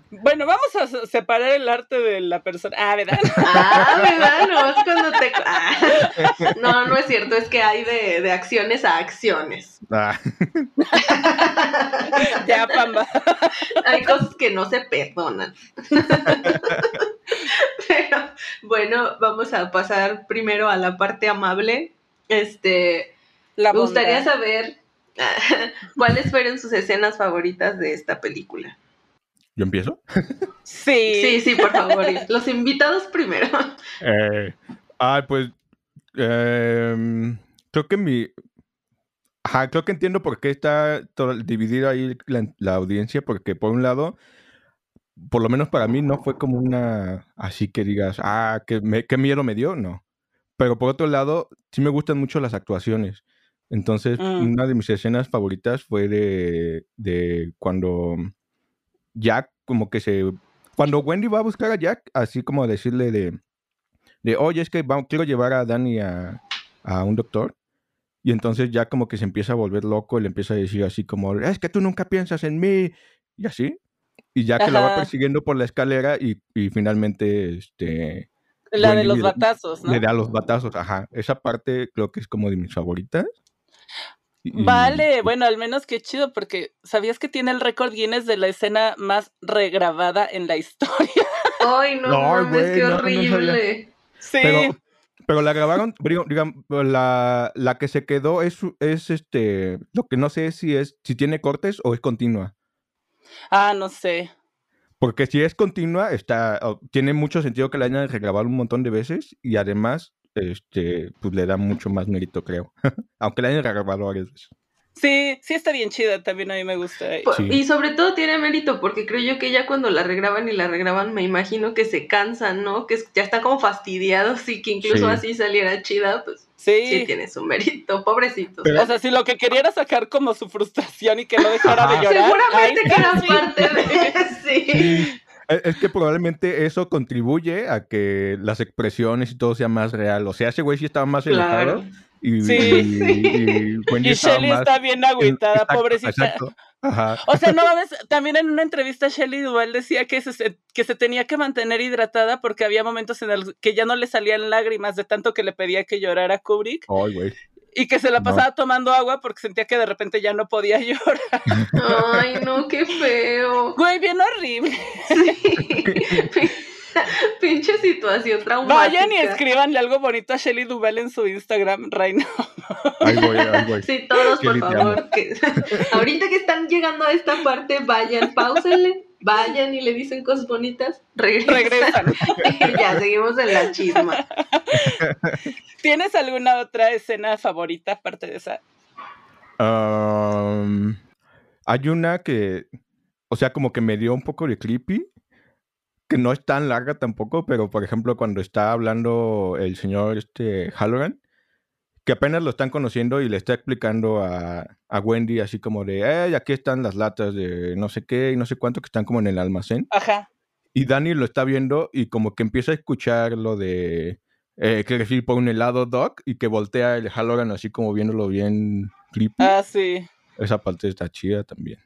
bueno, vamos a separar el arte de la persona. Ah, ¿verdad? ah, ¿verdad? No, es cuando te... Ah. No, no es cierto, es que hay de, de acciones a acciones. Ah. ya, pamba. Hay cosas que no se perdonan. Pero bueno, vamos a pasar primero a la parte amable este, me gustaría saber cuáles fueron sus escenas favoritas de esta película. ¿Yo empiezo? Sí. Sí, sí, por favor. Los invitados primero. Eh, ah, pues em, creo que mi... Ajá, creo que entiendo por qué está dividida ahí la, audiencia, porque por un lado, por lo menos para mí no fue como una, así que digas, ah, qué, qué miedo me dio, no. Pero por otro lado, sí me gustan mucho las actuaciones. Entonces, mm. una de mis escenas favoritas fue de, de cuando Jack como que se... Cuando Wendy va a buscar a Jack, así como decirle de, de oye, es que quiero llevar a Danny a, a un doctor. Y entonces ya como que se empieza a volver loco y le empieza a decir así como, es que tú nunca piensas en mí. Y así. Y ya que la va persiguiendo por la escalera y, y finalmente, este... La de los le- batazos, ¿no? Le da los batazos, ajá. Esa parte creo que es como de mis favoritas. Y- Vale, bueno, al menos qué chido, porque ¿sabías que tiene el récord Guinness de la escena más regrabada en la historia? Ay, no, No, mames, qué no, no sabía. horrible. Sí. Pero, pero la grabaron, digamos, la, la que se quedó es, es este, lo que no sé si es, si tiene cortes o es continua. Ah, no sé. Porque si es continua, está, o- tiene mucho sentido que la hayan regrabado un montón de veces y además, este, pues le da mucho más mérito, creo. Aunque la hayan regrabado varias veces. Sí, sí está bien chida, también a mí me gusta. Sí. Y sobre todo tiene mérito porque creo yo que ya cuando la regraban y la regraban me imagino que se cansan, ¿no? Que ya están como fastidiados y que incluso Sí. así saliera chida, pues sí, Sí. tiene su mérito, pobrecitos. Pero- O sea, si lo que quería era sacar como su frustración y que no dejara de llorar. Seguramente que era sí. parte de... sí. Sí, es es que probablemente eso contribuye a que las expresiones y todo sea más real. O sea, ese güey sí estaba más Claro. enojado y, Sí. y, y Y Shelly más está bien en- agüitada, exacto, pobrecita. exacto. Ajá. O sea, no mames, también en una entrevista Shelley Duvall decía que se, que se tenía que mantener hidratada porque había momentos en los que ya no le salían lágrimas de tanto que le pedía que llorara Kubrick Ay, güey. y que se la No. pasaba tomando agua porque sentía que de repente ya no podía llorar. Ay, no, qué feo. Güey, bien horrible. Sí. Pinche situación traumática. Vayan y escríbanle algo bonito a Shelley Duvall en su Instagram, Reina. Ahí voy, ahí voy. Sí, todos, por favor. que- ahorita que están llegando a esta parte, vayan, pausenle, vayan y le dicen cosas bonitas, regresan. Regresan. y ya, seguimos en la chisma. ¿Tienes alguna otra escena favorita aparte de esa? Hay una que, o sea, como que me dio un poco de creepy, que no es tan larga tampoco, pero por ejemplo, cuando está hablando el señor este Halloran, que apenas lo están conociendo y le está explicando a, a Wendy así como de, hey, aquí están las latas de no sé qué y no sé cuánto que están como en el almacén. Ajá. Y Dani lo está viendo y como que empieza a escuchar lo de eh, que decir por un helado Doc y que voltea el Halloran así como viéndolo bien creepy. Ah, sí. Esa parte está chida también.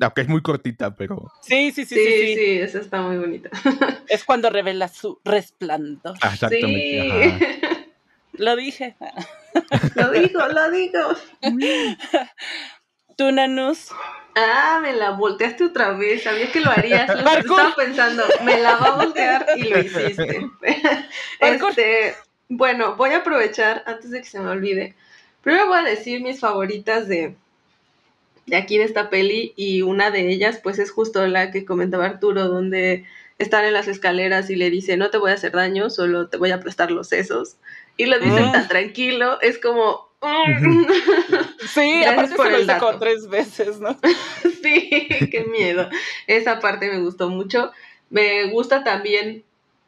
Aunque es muy cortita, pero. Sí, sí, sí, Sí, sí, sí, sí, esa está muy bonita. Es cuando revela su resplandor. Ah, exactamente. Sí. Lo dije. lo digo, lo digo. Tú, Nanus. Ah, me la volteaste otra vez. Sabía que lo harías. Lo estaba pensando, me la va a voltear y lo hiciste. Este, bueno, voy a aprovechar antes de que se me olvide. Primero voy a decir mis favoritas de, de aquí de esta peli y una de ellas pues es justo la que comentaba Arturo donde están en las escaleras y le dice no te voy a hacer daño, solo te voy a aplastar los sesos. Y lo dicen Mm. tan tranquilo, es como... Ujú. Sí, Gracias aparte por se lo tres veces, ¿no? Sí, qué miedo. Esa parte me gustó mucho. Me gusta también,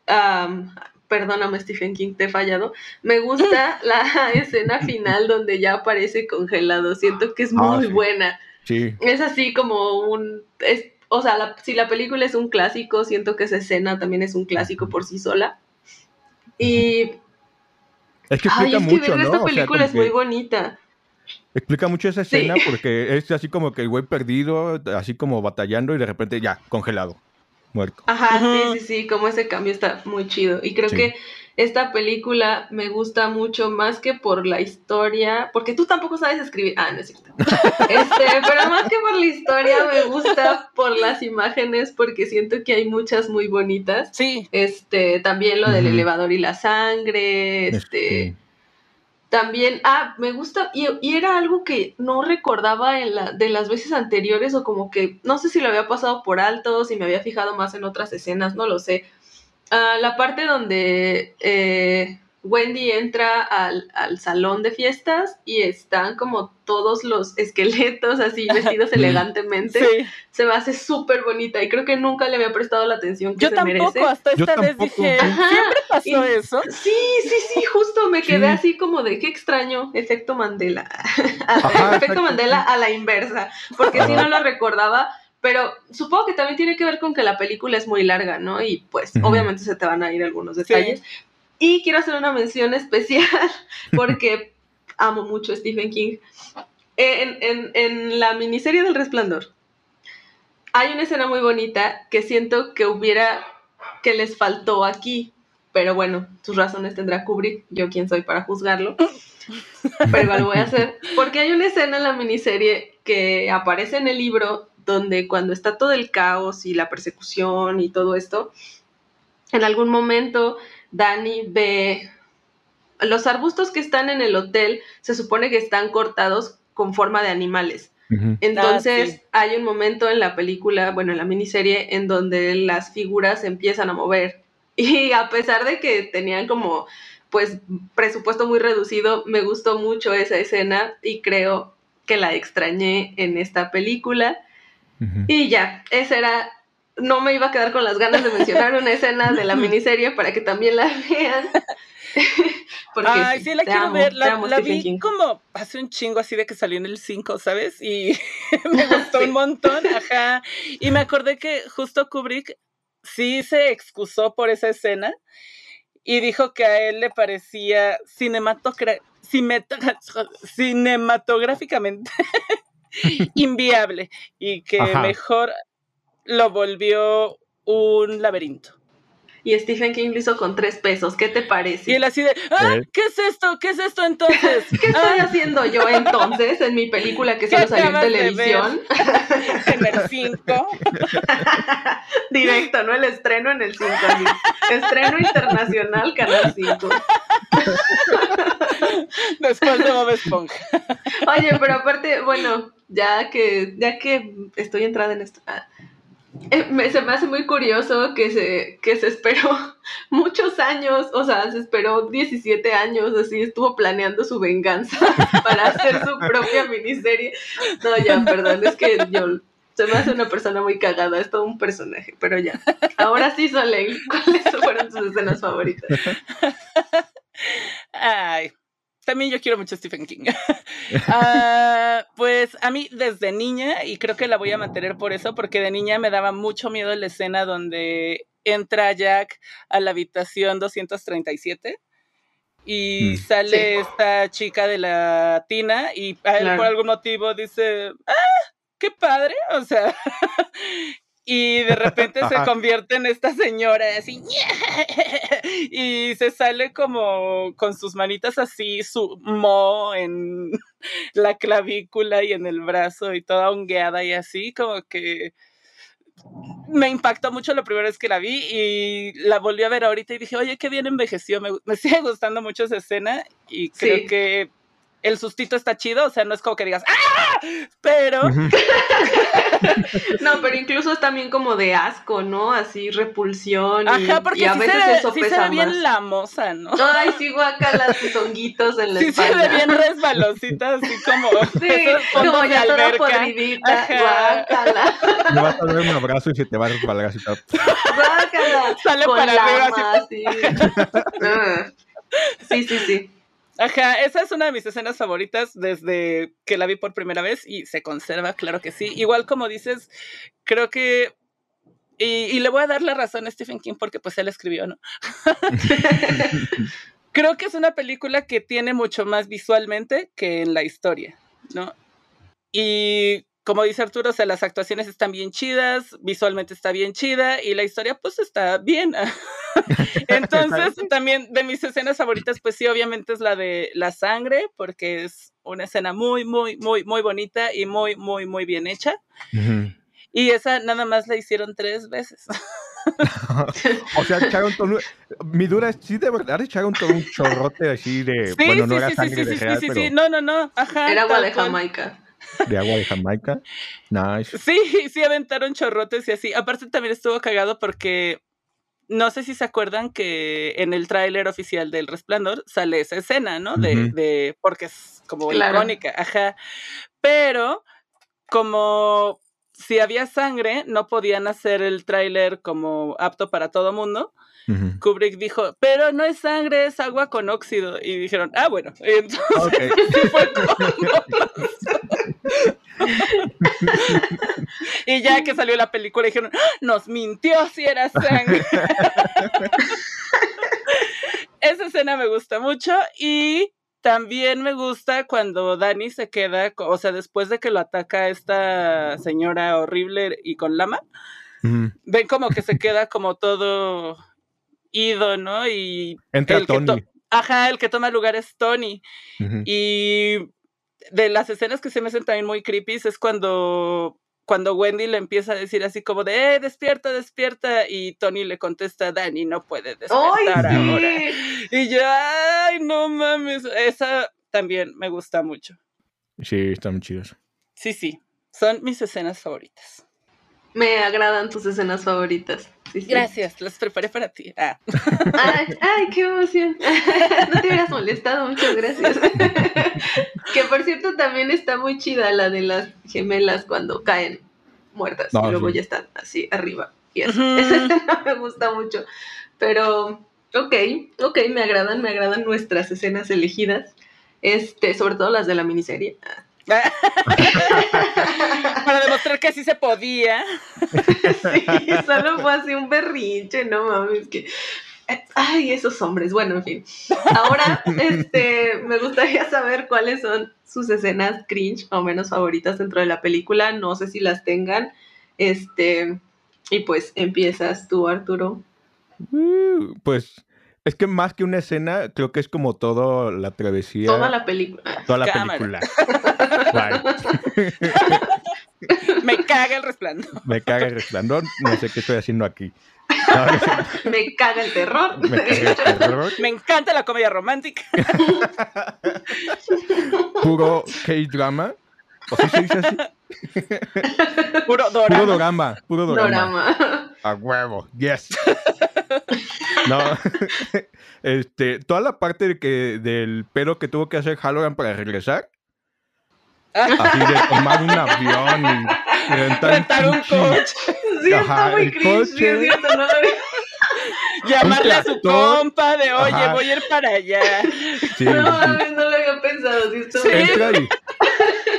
am, perdóname Stephen King, te he fallado. Me gusta la escena final donde ya aparece congelado. Siento que es Ah, muy sí. buena. Sí. Es así como un... Es, o sea, la- si la película es un clásico, siento que esa escena también es un clásico por sí sola. Y... Es que Ay, explica que mucho, ver ¿no? esta O sea, película es muy que bonita. explica mucho esa Sí. escena porque es así como que el güey perdido, así como batallando y de repente ya, congelado, muerto. Ajá, sí, sí, sí, como ese cambio está muy chido. Y creo Sí. que esta película me gusta mucho más que por la historia, porque tú tampoco sabes escribir. Ah, no es cierto. Este, pero más que por la historia, me gusta por las imágenes, porque siento que hay muchas muy bonitas. Sí. Este, también lo del elevador y la sangre, este, también, ah, me gusta, y, y era algo que no recordaba en la, de las veces anteriores, o como que, no sé si lo había pasado por alto, si me había fijado más en otras escenas, no lo sé. Ah, la parte donde eh, Wendy entra al, al salón de fiestas y están como todos los esqueletos así vestidos elegantemente, Sí. se me hace súper bonita y creo que nunca le había prestado la atención que Yo se tampoco, merece. hasta Yo esta vez tampoco. dije, Ajá. ¿siempre pasó Y- eso? Sí, sí, sí, justo me quedé Sí. así como de qué extraño, efecto Mandela. Ajá, efecto. Mandela a la inversa, porque Ajá. no lo recordaba, pero supongo que también tiene que ver con que la película es muy larga, ¿no? Y pues Ujú. obviamente se te van a ir algunos detalles. Y quiero hacer una mención especial porque amo mucho a Stephen King. En, en, en la miniserie del Resplandor hay una escena muy bonita que siento que hubiera, que les faltó aquí, pero bueno, sus razones tendrá Kubrick, yo quién soy para juzgarlo, pero igual lo voy a hacer, porque hay una escena en la miniserie que aparece en el libro donde cuando está todo el caos y la persecución y todo esto, en algún momento Dani ve los arbustos que están en el hotel, se supone que están cortados con forma de animales. Entonces ah, hay un momento en la película, bueno, en la miniserie, en donde las figuras empiezan a mover. Y a pesar de que tenían como, pues, presupuesto muy reducido, me gustó mucho esa escena y creo que la extrañé en esta película. Y ya, esa era, no me iba a quedar con las ganas de mencionar una escena de la miniserie para que también la vean. Ay, sí, la quiero ver. La, vi como hace un chingo así de que salió en el 5, ¿sabes? Y me gustó un montón, ajá. Y me acordé que justo Kubrick sí se excusó por esa escena y dijo que a él le parecía cinematográficamente inviable y que mejor lo volvió un laberinto y Stephen King lo hizo con tres pesos. ¿Qué te parece? Y él así de, ah, ¿qué es esto? ¿Qué es esto entonces? ¿Qué estoy ah. haciendo yo entonces en mi película que solo salió en televisión? en el 5. Directo, ¿no? El estreno en el 5. Estreno internacional, Canal 5. Después de Bob Esponja. Oye, pero aparte, bueno, ya que, ya que estoy entrada en esto. Eh, se me hace muy curioso que se, que se esperó muchos años, o sea, se esperó 17 años, así estuvo planeando su venganza para hacer su propia miniserie. No, ya, perdón, es que yo se me hace una persona muy cagada, es todo un personaje, pero ya. Ahora sí, Soleil, ¿cuáles fueron tus escenas favoritas? Ay, también yo quiero mucho a Stephen King. Ah, pues a mí desde niña, y creo que la voy a mantener por eso, porque de niña me daba mucho miedo la escena donde entra Jack a la habitación 237 y mm. sale esta chica de la tina y por algún motivo dice, ah, qué padre, o sea, y de repente se convierte en esta señora así y se sale como con sus manitas así, su mo en la clavícula y en el brazo y toda hongueada y así, como que me impactó mucho la primera vez que la vi y la volví a ver ahorita y dije, oye, qué bien envejeció, me, sigue gustando mucho esa escena y creo que el sustito está chido, o sea, no es como que digas, ¡ah! Pero. no, pero incluso es también como de asco, ¿no? Así repulsión. Y, Ajá, porque a veces se ve, eso sí se ve bien la moza, ¿no? Ay, sí, guacala sus honguitos en la sí espalda. Sí, se ve bien resbalosita, así como. Sí, como ya toda podridita, guacala. Le vas a dar un abrazo y se te va a resbalar así. Guacala. Sale Con para arriba así. sí, sí, sí. Ajá, esa es una de mis escenas favoritas desde que la vi por primera vez y se conserva, claro que sí. Igual como dices, creo que... Y, le voy a dar la razón a Stephen King porque pues él escribió, ¿no? creo que es una película que tiene mucho más visualmente que en la historia, ¿no? Y como dice Arturo, o sea, las actuaciones están bien chidas, visualmente está bien chida y la historia pues está bien. Entonces, también de mis escenas favoritas, pues sí, obviamente es la de la sangre, porque es una escena muy, muy, muy, muy bonita y muy, muy, muy bien hecha. Y esa nada más la hicieron tres veces. o sea, echaron todo. Mi dura es, sí, de verdad, echaron todo un chorrote así de. bueno, no era sangre de real, sí, sí, sí, no, no, no. Ajá. Era agua de Jamaica de agua de Jamaica. Nice. Sí, sí aventaron chorrotes y así. Aparte también estuvo cagado porque no sé si se acuerdan que en el tráiler oficial del Resplandor sale esa escena, ¿no? De, de porque es como icónica, ajá. Pero como si había sangre, no podían hacer el tráiler como apto para todo mundo. Kubrick dijo, pero no es sangre, es agua con óxido. Y dijeron, ah, bueno. Entonces, fue y ya que salió la película, dijeron, ¡Ah! nos mintió si era sangre. Esa escena me gusta mucho y también me gusta cuando Dani se queda, o sea, después de que lo ataca esta señora horrible y con lama, ven como que se queda como todo ido, ¿no? Y Entra Tony. Ajá, el que toma lugar es Tony. Y de las escenas que se me hacen también muy creepy es cuando, cuando Wendy le empieza a decir así como de, eh, despierta, despierta, y Tony le contesta, Dani no puede despertar ahora. Y yo, ay, no mames, esa también me gusta mucho. Sí, está muy chido. Sí, sí, son mis escenas favoritas. Me agradan tus escenas favoritas. Gracias, las preparé para ti. Ah. Ay, qué emoción. no te hubieras molestado, muchas gracias. que por cierto también está muy chida la de las gemelas cuando caen muertas y luego ya están así arriba. Y eso, me gusta mucho. Pero, ok, ok, me agradan, me agradan nuestras escenas elegidas. Este, sobre todo las de la miniserie. Para demostrar que así se podía. sí, solo fue así un berrinche, no mames, que. Ay, esos hombres. Bueno, en fin. Ahora, este, me gustaría saber cuáles son sus escenas cringe o menos favoritas dentro de la película. No sé si las tengan. Este, y pues empiezas tú, Arturo. Uh, pues es que más que una escena, creo que es como toda la travesía. Toda la película. Toda la película. Me caga el resplandor. Me caga el resplandor. No sé qué estoy haciendo aquí. Me caga el terror. Me caga el terror. Me encanta la comedia romántica. Puro K-drama. ¿O sí se dice así? Puro dorama. Puro dorama. Puro dorama. A huevo. Yes. No, este, toda la parte de que, del pedo que tuvo que hacer Halloran para regresar. Así de tomar un avión y rentar, un, coche. Sí, está muy cringe, Llamarle a su compa de, oye, voy a ir para allá. no, no lo había pensado. Sí, sí. Entra ahí.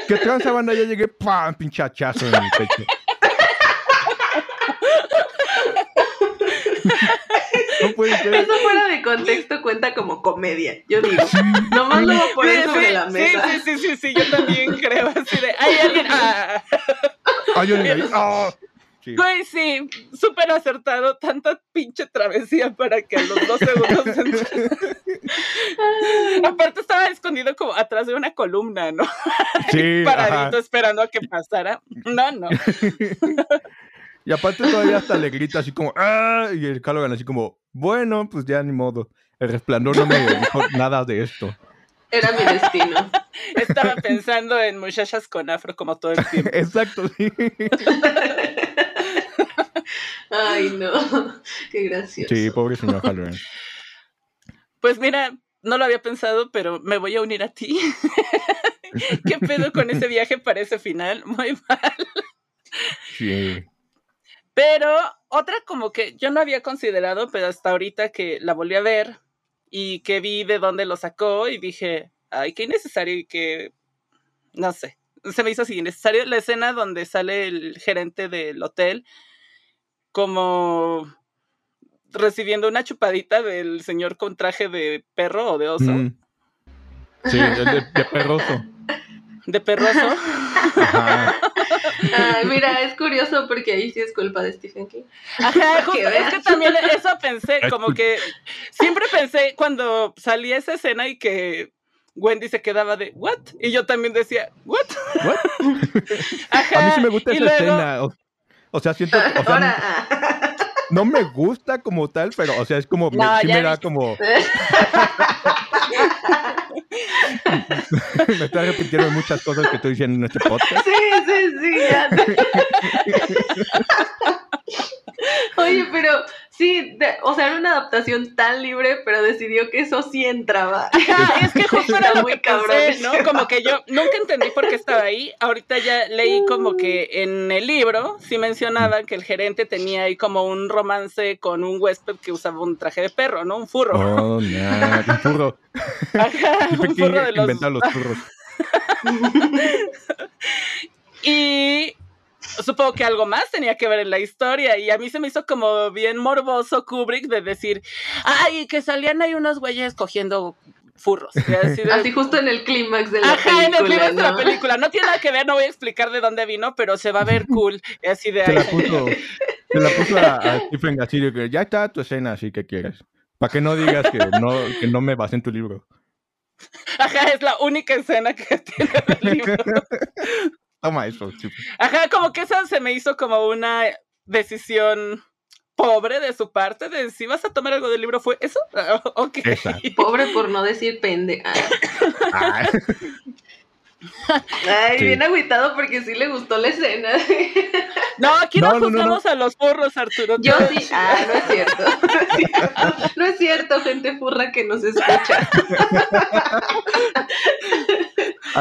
¿Qué tranza banda? Ya llegué, ¡pam! Pinchachazo en el pecho. Eso fuera de contexto cuenta como comedia, yo digo. Nomás lo voy a poner sobre la mesa. Sí, sí, sí, sí, yo también creo así de, hay alguien, ah. Hay alguien ahí, ah. Sí. Güey, sí, súper acertado, tanta pinche travesía para que a los dos segundos... Aparte estaba escondido como atrás de una columna, ¿no? Sí, Paradito esperando a que pasara. No, no. Y aparte todavía hasta le grita así como, ¡ah! Y el Calogan así como, bueno, pues ya ni modo. El resplandor no me dijo nada de esto. Era mi destino. Estaba pensando en muchachas con afro como todo el tiempo. Exacto, sí. Ay, no. Qué gracioso. Sí, pobre señor Halloween. Pues mira, no lo había pensado, pero me voy a unir a ti. ¿Qué pedo con ese viaje para ese final? Muy mal. Sí. Pero otra como que yo no había considerado, pero hasta ahorita que la volví a ver y que vi de dónde lo sacó y dije, ay, qué innecesario y que, no sé, se me hizo así innecesario la escena donde sale el gerente del hotel como recibiendo una chupadita del señor con traje de perro o de oso. Mm. Sí, de, de perroso. De perroso. Mira, es curioso porque ahí sí es culpa de Stephen King. Ajá, es que también eso pensé, como que siempre pensé cuando salía esa escena y que Wendy se quedaba de, ¿what? Y yo también decía, ¿what? A mí sí me gusta esa escena. O, sea, siento que. O sea, no, me gusta como tal, pero, o sea, es como. me, sí me da como. Me está repitiendo muchas cosas que estoy diciendo en este podcast. Sí, sí, sí. Oye, pero sí, o sea, era una adaptación tan libre, pero decidió que eso sí entraba. es que justo era lo muy cabrón, ¿no? Como que yo nunca entendí por qué estaba ahí. Ahorita ya leí como que en el libro sí mencionaba que el gerente tenía ahí como un romance con un huésped que usaba un traje de perro, ¿no? Un furro. Oh, no, un furro. Ajá, un furro de los... los furros. y supongo que algo más tenía que ver en la historia y a mí se me hizo como bien morboso Kubrick de decir, ay, que salían ahí unos güeyes cogiendo furros. Así, justo en el clímax de la película. Ajá, en el clímax de la película. No tiene nada que ver, no voy a explicar de dónde vino, pero se va a ver cool. Así de se la puso, se la puso a, Stephen Gasillo que ya está tu escena, así que quieres. Para que no digas que no, que no me basé en tu libro. Ajá, es la única escena que tiene el libro. Toma eso, Ajá, como que esa se me hizo como una decisión pobre de su parte de si vas a tomar algo del libro fue eso. ok. Pobre por no decir pende. Ah. Ay, bien agüitado porque sí le gustó la escena. No, aquí no, juzgamos a los furros, Arturo. Yo sí. Ah, no es cierto. No es cierto, gente furra que nos escucha.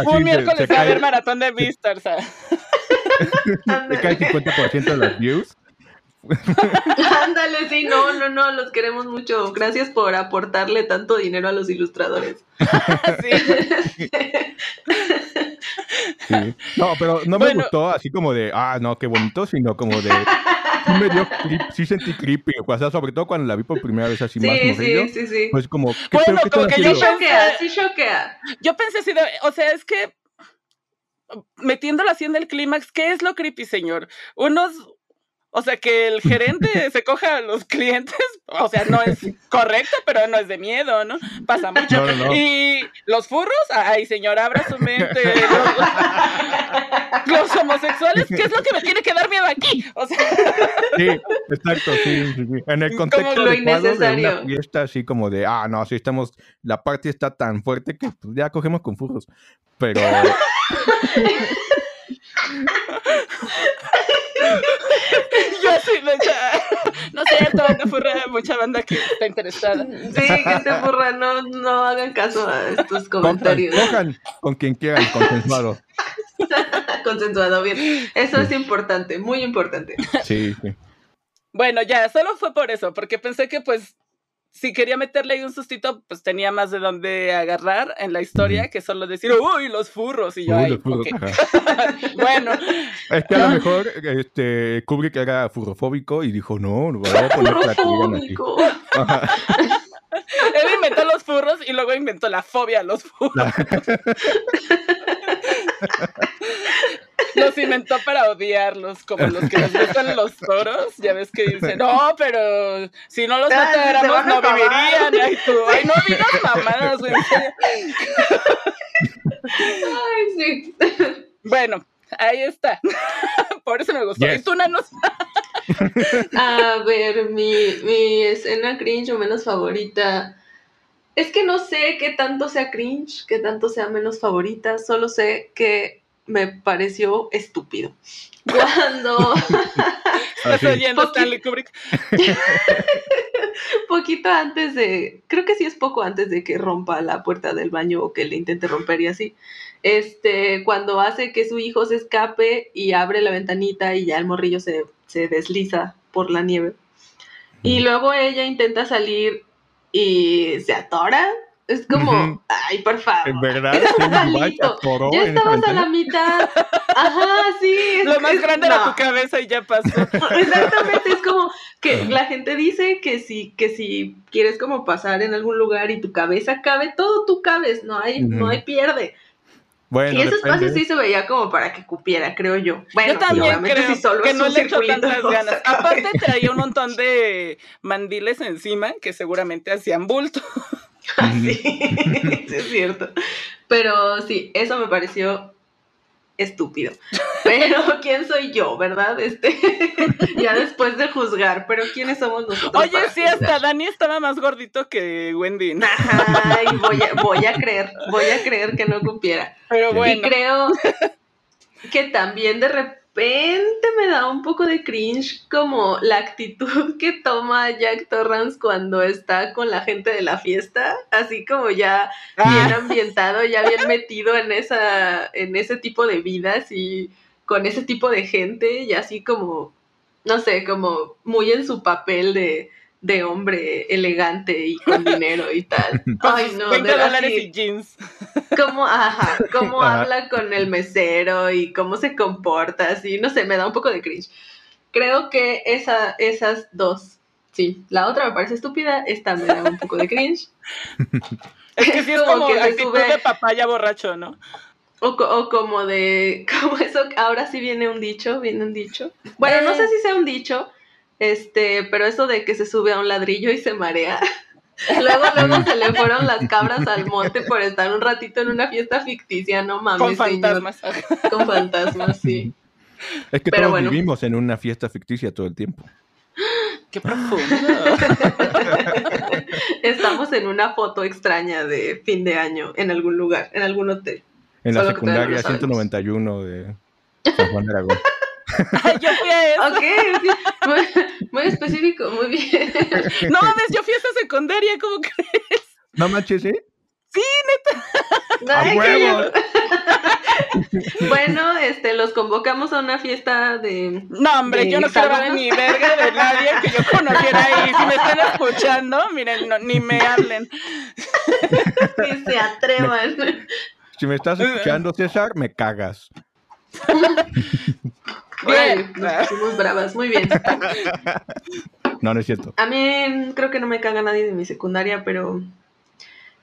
Un miércoles a ver maratón de Vistas. Se cae 50% de las views. Ándale, sí, no, no, no, los queremos mucho. Gracias por aportarle tanto dinero a los ilustradores. No, pero no me gustó así como de, ah, no, qué bonito, sino como de, sí me dio sí sentí creepy, o sea, sobre todo cuando la vi por primera vez así más morrillo. Sí, sí, sí. Pues como, ¿qué bueno, como que yo choquea, sí choquea. Yo pensé así de, o sea, es que metiéndolo así en el clímax, ¿qué es lo creepy, señor? Unos o sea, que el gerente se coja a los clientes, o sea, no es correcto, pero no es de miedo, ¿no? Pasa mucho. Y los furros, ay, señor, abra su mente. Los, homosexuales, ¿qué es lo que me tiene que dar miedo aquí? O sea... Sí, exacto, sí, sí, En el contexto de una fiesta así como de, ah, no, si estamos, la parte está tan fuerte que pues, ya cogemos con furros. Pero... Yo sí, mucha, no sé, toda una furra, mucha banda que está interesada. Sí, gente furra, no, no hagan caso a estos comentarios. Cojan, con quien quieran, consensuado. consensuado, bien. Eso es importante, muy importante. Sí, sí. Bueno, ya, solo fue por eso, porque pensé que pues si quería meterle ahí un sustito, pues tenía más de dónde agarrar en la historia que solo decir, uy, los furros. Y yo, Ay, bueno. Es que a lo mejor este, Kubrick era furrofóbico y dijo, no, no voy a poner Furrofóbico. Él inventó los furros y luego inventó la fobia a los furros. los inventó para odiarlos, como los que les gustan los toros. Ya ves que dicen, no, pero si no los matáramos no vivirían. Ay, tú, ay, no digas mamadas, güey. Ay, sí. Bueno, ahí está. Por eso me gustó. ¿Y tú, Nanos? A ver, mi, mi escena cringe o menos favorita. Es que no sé qué tanto sea cringe, qué tanto sea menos favorita. Solo sé que me pareció estúpido. Cuando. Stanley Kubrick. Poquito antes de. Creo que sí es poco antes de que rompa la puerta del baño o que le intente romper y así. Este, cuando hace que su hijo se escape y abre la ventanita y ya el morrillo se, se desliza por la nieve. Y luego ella intenta salir y se atora es como, ay, por favor. En verdad, ya estabas a la mitad. Ajá, sí. Lo más grande era tu cabeza y ya pasó. Exactamente, es como que la gente dice que si, que si quieres como pasar en algún lugar y tu cabeza cabe, todo tú cabes, no hay, no hay pierde. Bueno, y ese espacio sí se veía como para que cupiera, creo yo. Bueno, yo también creo solo que no le echó tantas ganas. Aparte traía un montón de mandiles encima que seguramente hacían bulto. sí, es cierto. Pero sí, eso me pareció estúpido. Pero ¿quién soy yo, verdad? Este, ya después de juzgar, pero ¿quiénes somos nosotros? Oye, sí, hasta Dani estaba más gordito que Wendy. Ajá, y voy a, voy a creer, voy a creer que no cupiera. Pero bueno. Y creo que también de repente repente me da un poco de cringe como la actitud que toma Jack Torrance cuando está con la gente de la fiesta, así como ya ah. bien ambientado, ya bien metido en esa en ese tipo de vidas y con ese tipo de gente y así como no sé, como muy en su papel de de hombre elegante y con dinero y tal. Ay, no, 20 dólares y jeans. Cómo, ajá, cómo habla con el mesero y cómo se comporta, así, no sé, me da un poco de cringe. Creo que esa, esas dos, sí. La otra me parece estúpida, esta me da un poco de cringe. Es que sí es como, actitud de papaya borracho, ¿no? O, o, como de, como eso, ahora sí viene un dicho, viene un dicho. Bueno, no sé eh. si sea un dicho, este, pero eso de que se sube a un ladrillo y se marea. Luego, luego se le fueron las cabras al monte por estar un ratito en una fiesta ficticia, no mames. Con fantasmas. Con fantasmas, sí. Es que todos vivimos en una fiesta ficticia todo el tiempo. ¡Qué profundo! Estamos en una foto extraña de fin de año en algún lugar, en algún hotel. En la secundaria 191 de San Juan de Aragón. Yo fui a eso. Ok, muy, específico, muy bien. No mames, yo fui a esa secundaria, ¿cómo crees? No manches, ¿eh? Sí, neta. ¡A huevo! bueno, este, los convocamos a una fiesta de. No, hombre, yo no quiero hablar ni verga de nadie que yo conociera ahí. Si me están escuchando, miren, ni me hablen. Ni se atrevan. si me estás escuchando, César, me cagas. Bien, nos bravas, muy bien. No, no es cierto. A mí creo que no me caga nadie de mi secundaria, pero,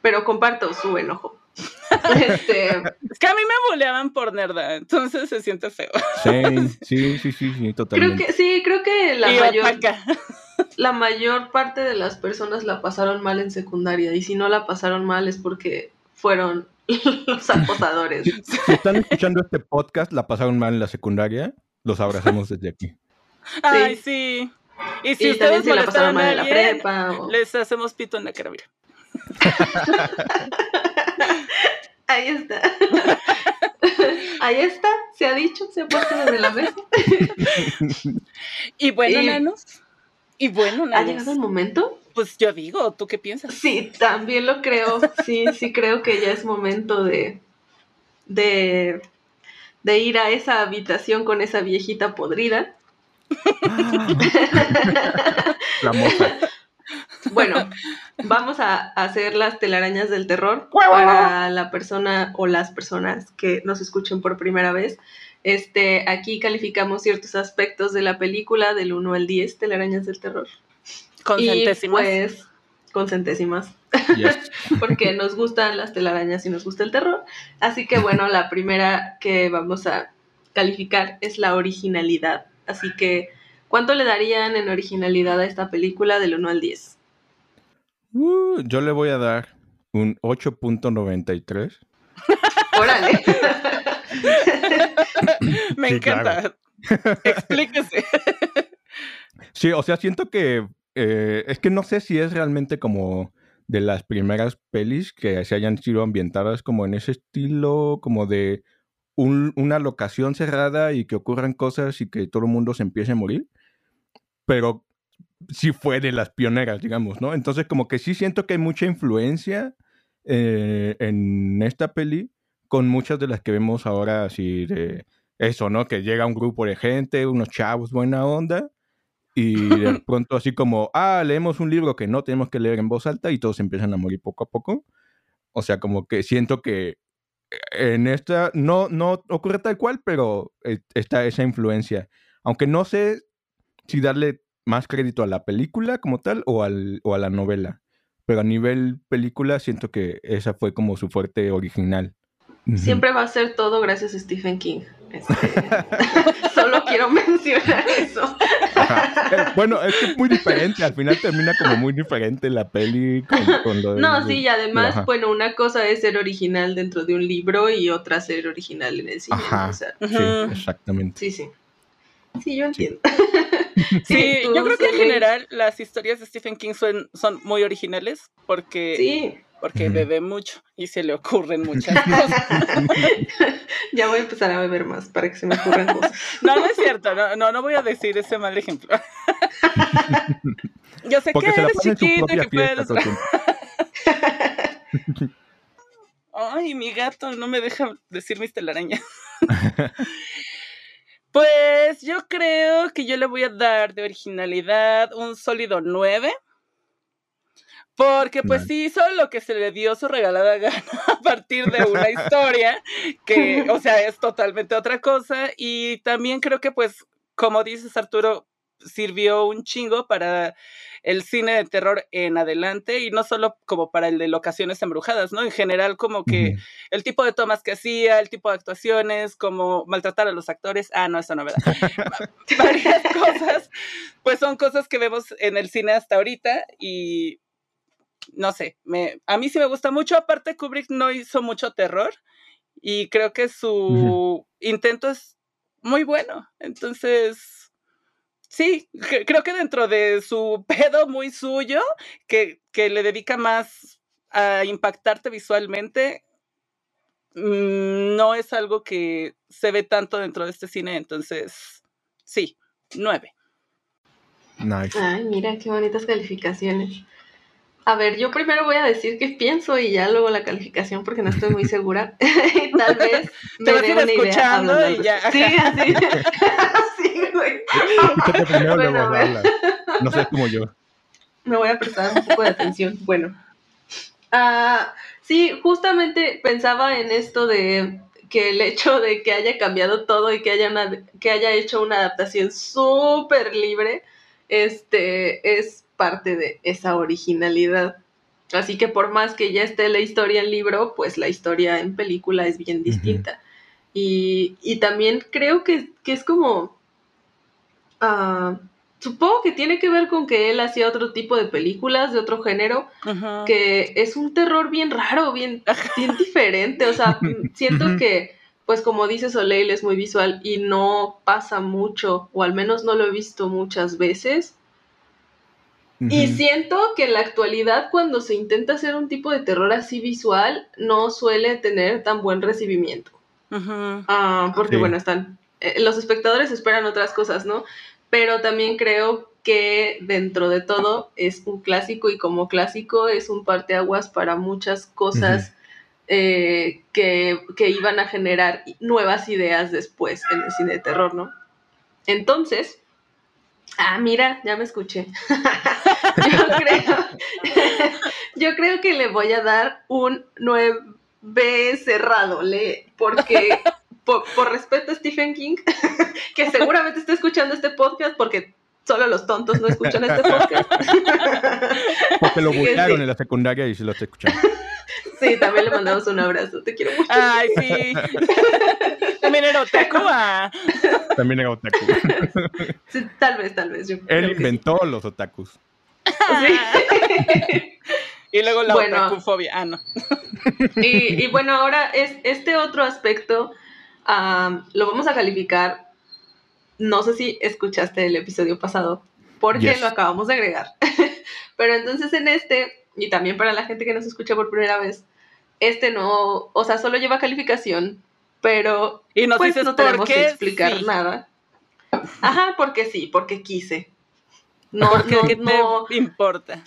pero comparto su enojo. Este... Es que a mí me boleaban por nerda, entonces se siente feo. Sí, sí, sí, sí, totalmente. Creo que, sí, creo que la mayor, la mayor parte de las personas la pasaron mal en secundaria y si no la pasaron mal es porque fueron los acosadores. Si, están escuchando este podcast, la pasaron mal en la secundaria, los abrazamos desde aquí. Ay, sí. Y si ustedes se la pasaron mal en la prepa, les hacemos pito en la cara, Ahí está. Ahí está, se ha dicho, se ha puesto desde la mesa. y bueno, nanos. Y bueno, nanos. ¿Ha llegado el momento? Pues yo digo, ¿tú qué piensas? Sí, también lo creo. Sí, sí creo que ya es momento de, de, de ir a esa habitación con esa viejita podrida. La moza. Bueno, vamos a hacer las telarañas del terror para la persona o las personas que nos escuchen por primera vez. Este, aquí calificamos ciertos aspectos de la película del 1 al 10, telarañas del terror. Con centésimas. Pues, con centésimas. Porque nos gustan las telarañas y nos gusta el terror. Así que bueno, la primera que vamos a calificar es la originalidad. Así que, ¿cuánto le darían en originalidad a esta película del 1 al 10? Uh, yo le voy a dar un 8.93. Órale. Me encanta. Explíquese. Sí, o sea, siento que eh, es que no sé si es realmente como de las primeras pelis que se hayan sido ambientadas como en ese estilo, como de una locación cerrada y que ocurran cosas y que todo el mundo se empiece a morir. Pero sí fue de las pioneras, digamos, ¿no? Entonces como que sí siento que hay mucha influencia eh, en esta peli con muchas de las que vemos ahora así de eso, ¿no? Que llega un grupo de gente, unos chavos buena onda y de pronto así como, ah, leemos un libro que no tenemos que leer en voz alta y todos empiezan a morir poco a poco. O sea, como que siento que en esta no, no ocurre tal cual, pero eh, está esa influencia. Aunque no sé si darle más crédito a la película como tal o, al, o a la novela. Pero a nivel película siento que esa fue como su fuerte original. Siempre va a ser todo gracias a Stephen King. Este, solo quiero mencionar eso. Bueno, es que es muy diferente. Al final termina como muy diferente la peli con, lo No, sí, y además, bueno, una cosa es ser original dentro de un libro y otra ser original en el cine. Ajá, sí, exactamente. Sí, sí. Sí, yo entiendo. Sí, yo creo que en general las historias de Stephen King son, son muy originales porque sí porque bebe mucho y se le ocurren muchas cosas. ya voy a empezar a beber más para que se me ocurran cosas. no, no es cierto, no, no, voy a decir ese mal ejemplo. Yo sé que eres chiquito y que puedes... Ay, mi gato no me deja decir mis telarañas. pues yo creo que yo le voy a dar de originalidad un sólido 9 porque pues sí hizo lo que se le dio su regalada gana a partir de una historia que, o sea, es totalmente otra cosa. Y también creo que pues, como dices Arturo, sirvió un chingo para el cine de terror en adelante y no solo como para el de locaciones embrujadas, ¿no? En general como que el tipo de tomas que hacía, el tipo de actuaciones, como maltratar a los actores, ah, no, eso no, ¿verdad? Varias cosas, pues son cosas que vemos en el cine hasta ahorita y no sé, me, a mí sí me gusta mucho, aparte Kubrick no hizo mucho terror y creo que su intento es muy bueno, entonces Sí, creo que dentro de su pedo muy suyo, que, le dedica más a impactarte visualmente, mm, no es algo que se ve tanto dentro de este cine, entonces sí, nueve. Nice. Ay, mira qué bonitas calificaciones. A ver, yo primero voy a decir qué pienso y ya luego la calificación porque no estoy muy segura. Tal vez te vas a ir escuchando y ya. Sí, así. No sé como yo. Me voy a prestar un poco de atención. Bueno. Uh, sí, justamente pensaba en esto de que el hecho de que haya cambiado todo y que haya, una, que haya hecho una adaptación súper libre, este, es parte de esa originalidad. Así que por más que ya esté la historia en libro, pues la historia en película es bien distinta. y, y, también creo que, que es como Ah, supongo que tiene que ver con que él hacía otro tipo de películas de otro género, que es un terror bien raro, bien, diferente. O sea, siento que, pues como dice Soleil, es muy visual y no pasa mucho, o al menos no lo he visto muchas veces. Y siento que en la actualidad, cuando se intenta hacer un tipo de terror así visual, no suele tener tan buen recibimiento. Ah, porque, bueno, están eh, los espectadores esperan otras cosas, ¿no? Pero también creo que dentro de todo es un clásico y como clásico es un parteaguas para muchas cosas eh, que, iban a generar nuevas ideas después en el cine de terror, ¿no? Entonces, ah, mira, ya me escuché. yo, creo, yo creo que le voy a dar un 9 cerrado, le, porque por, respeto a Stephen King, que seguramente está escuchando este podcast porque solo los tontos no escuchan este podcast. Porque lo buscaron en la secundaria y se lo está escuchando. Sí, también le mandamos un abrazo. Te quiero mucho. Ay, sí. También era otaku. Ah. También era otaku. Sí, tal vez, tal vez. Él inventó los otakus. Sí. Y luego la bueno, otakufobia. Ah, no. Y, y bueno, ahora es este otro aspecto lo vamos a calificar. No sé si escuchaste el episodio pasado, porque lo acabamos de agregar. Pero entonces en este, y también para la gente que nos escucha por primera vez, este no, o sea, solo lleva calificación, pero y nos pues, no tenemos que explicar nada. Ajá, porque sí, porque quise. No, porque no, te importa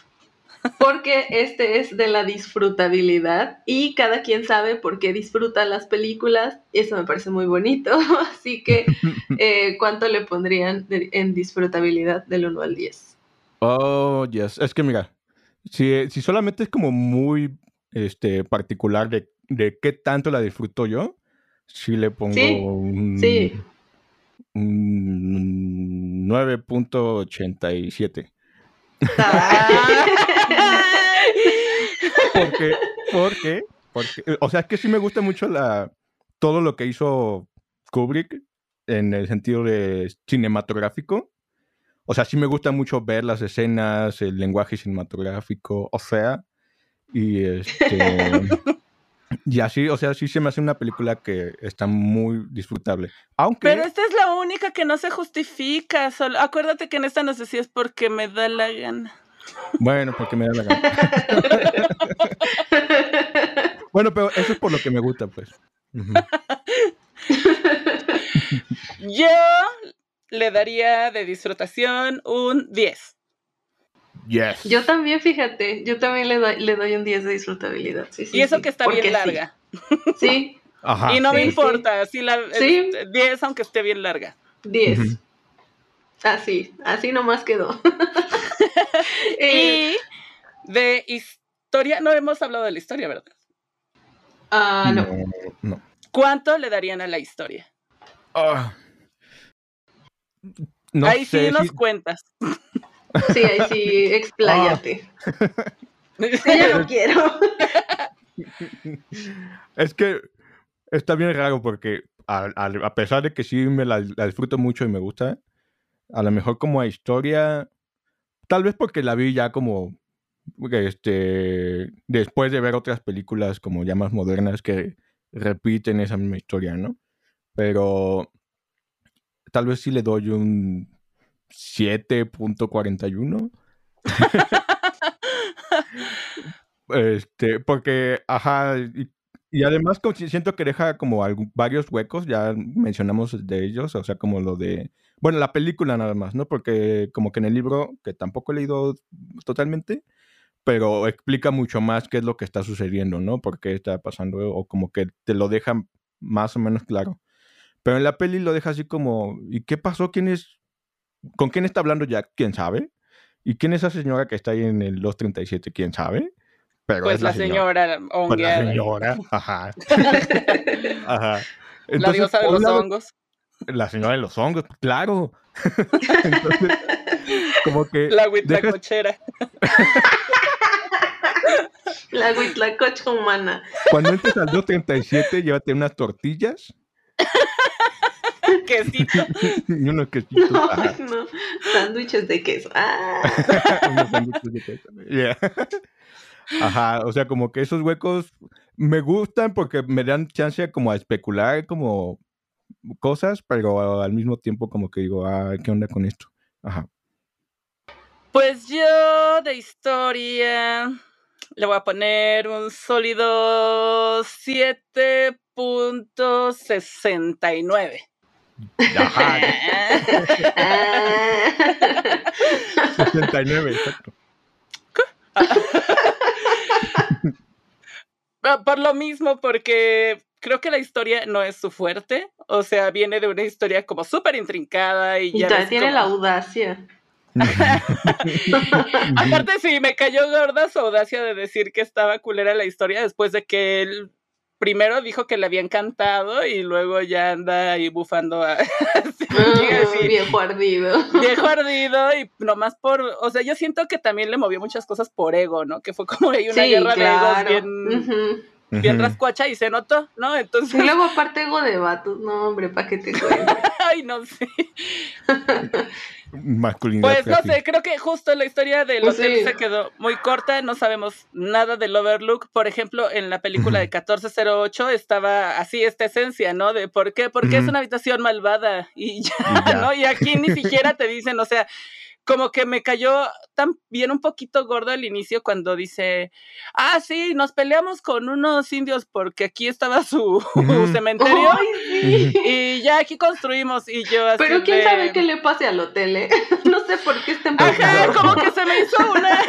porque este es de la disfrutabilidad y cada quien sabe por qué disfruta las películas y eso me parece muy bonito, así que eh, ¿cuánto le pondrían en disfrutabilidad del 1 al 10? Oh, yes, es que mira, si, solamente es como muy este, particular de, qué tanto la disfruto yo, si le pongo un, sí. un 9.87. porque, porque, porque, o sea, es que sí me gusta mucho la, todo lo que hizo Kubrick en el sentido de cinematográfico. O sea, sí me gusta mucho ver las escenas, el lenguaje cinematográfico, o sea, y este... Y así, o sea, sí se me hace una película que está muy disfrutable. Aunque... Pero esta es la única que no se justifica. Solo... Acuérdate que en esta no sé si es porque me da la gana. Bueno, porque me da la gana. bueno, pero eso es por lo que me gusta, pues. Yo le daría de disfrutación un 10. Yes. Yo también, fíjate, yo también le doy, le doy un 10 de disfrutabilidad. y eso que está bien larga. Sí. Ajá, y no me importa, si la, 10 aunque esté bien larga. 10. Así, así nomás quedó. y de historia, no hemos hablado de la historia, ¿verdad? Ah, no. no. ¿Cuánto le darían a la historia? Ah. ahí sí nos cuentas. Sí, ahí sí, expláyate. Sí, ya no quiero. Es que está bien raro porque a, pesar de que sí me la, disfruto mucho y me gusta, a lo mejor como a historia, tal vez porque la vi ya como este después de ver otras películas como ya más modernas que repiten esa misma historia, ¿no? Pero tal vez sí le doy un 7.41. este, porque, ajá, y, además siento que deja como varios huecos, ya mencionamos de ellos, o sea, como lo de, bueno, la película nada más, ¿no? Porque como que en el libro, que tampoco he leído totalmente, pero explica mucho más qué es lo que está sucediendo, ¿no? Por qué está pasando, o como que te lo deja más o menos claro. Pero en la peli lo deja así como, ¿y qué pasó? ¿Quién es? ¿Con quién está hablando Jack? ¿Quién sabe? ¿Y quién es esa señora que está ahí en el 237? ¿Quién sabe? Pero pues la, señora, pues la señora, ajá. ajá. la diosa de los hongos. La señora de los hongos, claro. Entonces, como que. La huitlacochera. La huitlacocha humana. Cuando entres al 237, llévate unas tortillas quesito. y unos quesitos. No, no. Sándwiches de queso. Ah. unos sándwiches de queso. Ajá, o sea, como que esos huecos me gustan porque me dan chance como a especular como cosas, pero al mismo tiempo como que digo, ah, ¿qué onda con esto? Ajá. Pues yo de historia le voy a poner un sólido 7.69. Ajá. 69, exacto. Por lo mismo, porque creo que la historia no es su fuerte. O sea, viene de una historia como súper intrincada y ya. tiene la audacia. Aparte, sí, me cayó gorda su audacia de decir que estaba culera la historia después de que él primero dijo que le había encantado y luego ya anda ahí bufando a... Ah, viejo ardido. Viejo ardido y nomás por... O sea, yo siento que también le movió muchas cosas por ego, ¿no? Que fue como ahí una guerra de egos bien... Bien rascuacha y se notó, ¿no? Entonces. Y luego aparte ego de vatos, no, hombre, ¿para qué te cuento? Ay, no sé. Masculinidad. Pues no sé, creo que justo la historia del pues hotel se quedó muy corta, no sabemos nada del Overlook. Por ejemplo, en la película de 1408 estaba así esta esencia, ¿no? De por qué, porque es una habitación malvada y ya, ¿no? Y aquí ni siquiera te dicen, o sea, como que me cayó también un poquito gordo al inicio cuando dice, ah, sí, nos peleamos con unos indios porque aquí estaba su, cementerio y ya aquí construimos y yo así Pero quién sabe qué le pase al hotel, ¿eh? No sé por qué está Ajá, como que se me hizo una,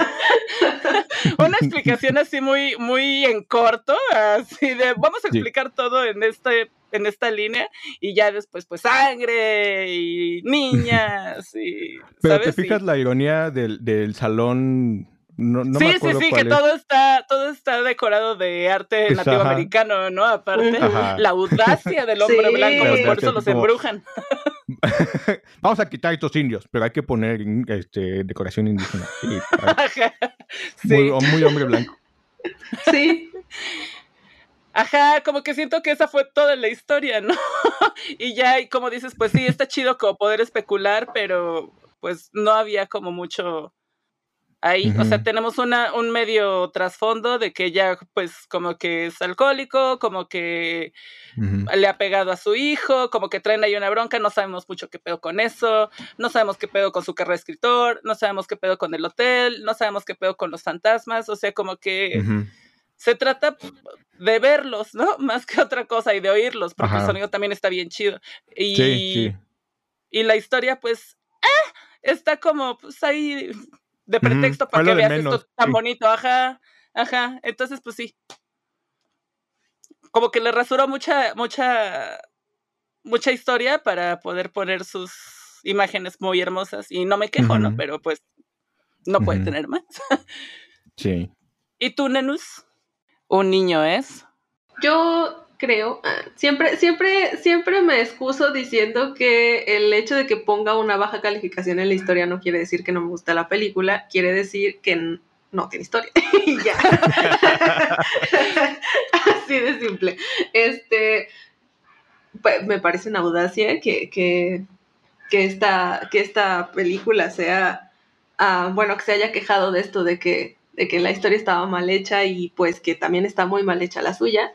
una explicación así muy, muy en corto, así de, vamos a explicar todo en este en esta línea y ya después pues sangre y niñas y pero te fijas la ironía del, del salón no, no sí, sí, sí, que todo está, todo está decorado de arte pues, nativo americano, ¿no? Aparte, la audacia del hombre blanco, pues por eso los embrujan. Vamos a quitar estos indios, pero hay que poner este, decoración indígena. muy, muy hombre blanco. Sí. Ajá, como que siento que esa fue toda la historia, ¿no? y ya, y como dices, pues sí, está chido como poder especular, pero pues no había como mucho ahí. O sea, tenemos una, un medio trasfondo de que ya pues como que es alcohólico, como que le ha pegado a su hijo, como que traen ahí una bronca, no sabemos mucho qué pedo con eso, no sabemos qué pedo con su carrera de escritor, no sabemos qué pedo con el hotel, no sabemos qué pedo con los fantasmas, o sea, como que se trata de verlos, ¿no? Más que otra cosa y de oírlos, porque el sonido también está bien chido. Y, sí, y la historia, pues, ¡ah! está como, pues ahí de pretexto para que veas esto tan bonito, ajá, ajá. Entonces, pues sí. Como que le rasuró mucha, mucha, mucha historia para poder poner sus imágenes muy hermosas. Y no me quejo, ¿no? Pero pues no puede tener más. sí. ¿Y tú, Nenus? Un niño es? Yo creo, ah, siempre, siempre, siempre me excuso diciendo que el hecho de que ponga una baja calificación en la historia no quiere decir que no me gusta la película, quiere decir que no tiene historia. y ya. Así de simple. Este, pues, me parece una audacia que, que, que, esta, que esta película sea, ah, bueno, que se haya quejado de esto, de que, de que la historia estaba mal hecha y pues que también está muy mal hecha la suya.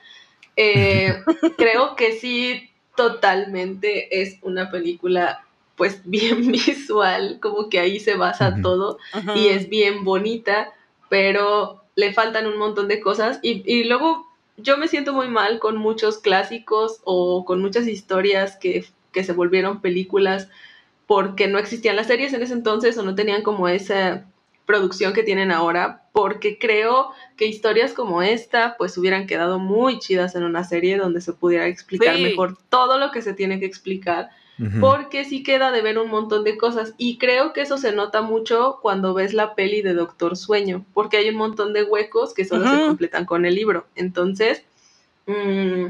Eh, creo que sí, totalmente es una película pues bien visual, como que ahí se basa todo y es bien bonita, pero le faltan un montón de cosas y, y, luego yo me siento muy mal con muchos clásicos o con muchas historias que, que se volvieron películas porque no existían las series en ese entonces o no tenían como esa producción que tienen ahora, porque creo que historias como esta pues hubieran quedado muy chidas en una serie donde se pudiera explicar mejor todo lo que se tiene que explicar, porque sí queda de ver un montón de cosas. Y creo que eso se nota mucho cuando ves la peli de Doctor Sueño, porque hay un montón de huecos que solo se completan con el libro. Entonces, mmm,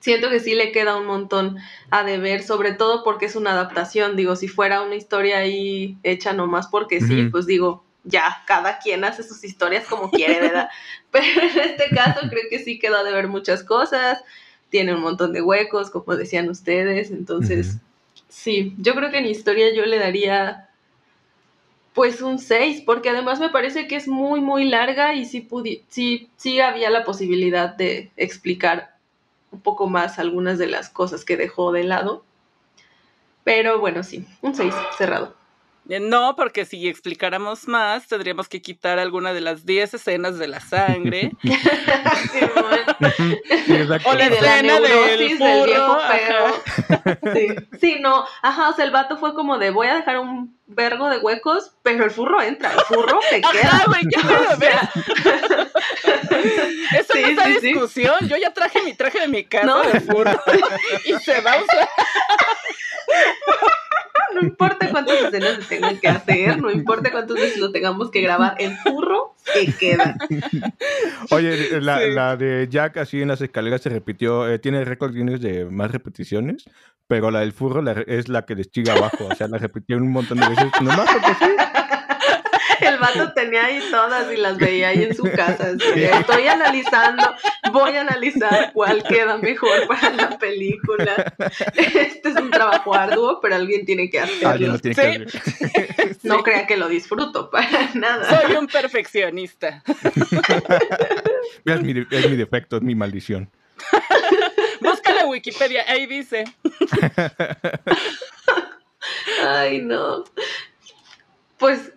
siento que sí le queda un montón a deber, sobre todo porque es una adaptación. Digo, si fuera una historia ahí hecha nomás porque sí, pues digo, ya, cada quien hace sus historias como quiere, ¿verdad? Pero en este caso creo que sí queda de ver muchas cosas, tiene un montón de huecos, como decían ustedes, entonces, sí, yo creo que en historia yo le daría pues un 6, porque además me parece que es muy, muy larga y sí, sí, sí había la posibilidad de explicar un poco más algunas de las cosas que dejó de lado. Pero bueno, sí, un 6 cerrado. Eh, no, porque si explicáramos más, tendríamos que quitar alguna de las 10 escenas de la sangre. sí, o la escena del, viejo perro. Sí. sí, no. Ajá, o sea, el vato fue como de voy a dejar un vergo de huecos, pero el furro entra, el furro se queda. Ajá, güey, me lo Eso no es discusión. Yo ya traje mi traje de mi casa de furro y se va a usar. No importa cuántas escenas se tengan que hacer, no importa cuántas veces lo tengamos que grabar, el furro se queda. Oye, la, de Jack así en las escaleras se repitió, eh, tiene récord de más repeticiones, pero la del furro es la que destiga abajo, o sea, la repitió un montón de veces, nomás porque sí. El vato tenía ahí todas y las veía ahí en su casa. Estoy analizando, voy a analizar cuál queda mejor para la película. Este es un trabajo arduo, pero alguien tiene que hacerlo. No crea que lo disfruto para nada. Soy un perfeccionista. Es mi, es mi defecto, es mi maldición. Búscala en Wikipedia, ahí dice. Ay, no. Pues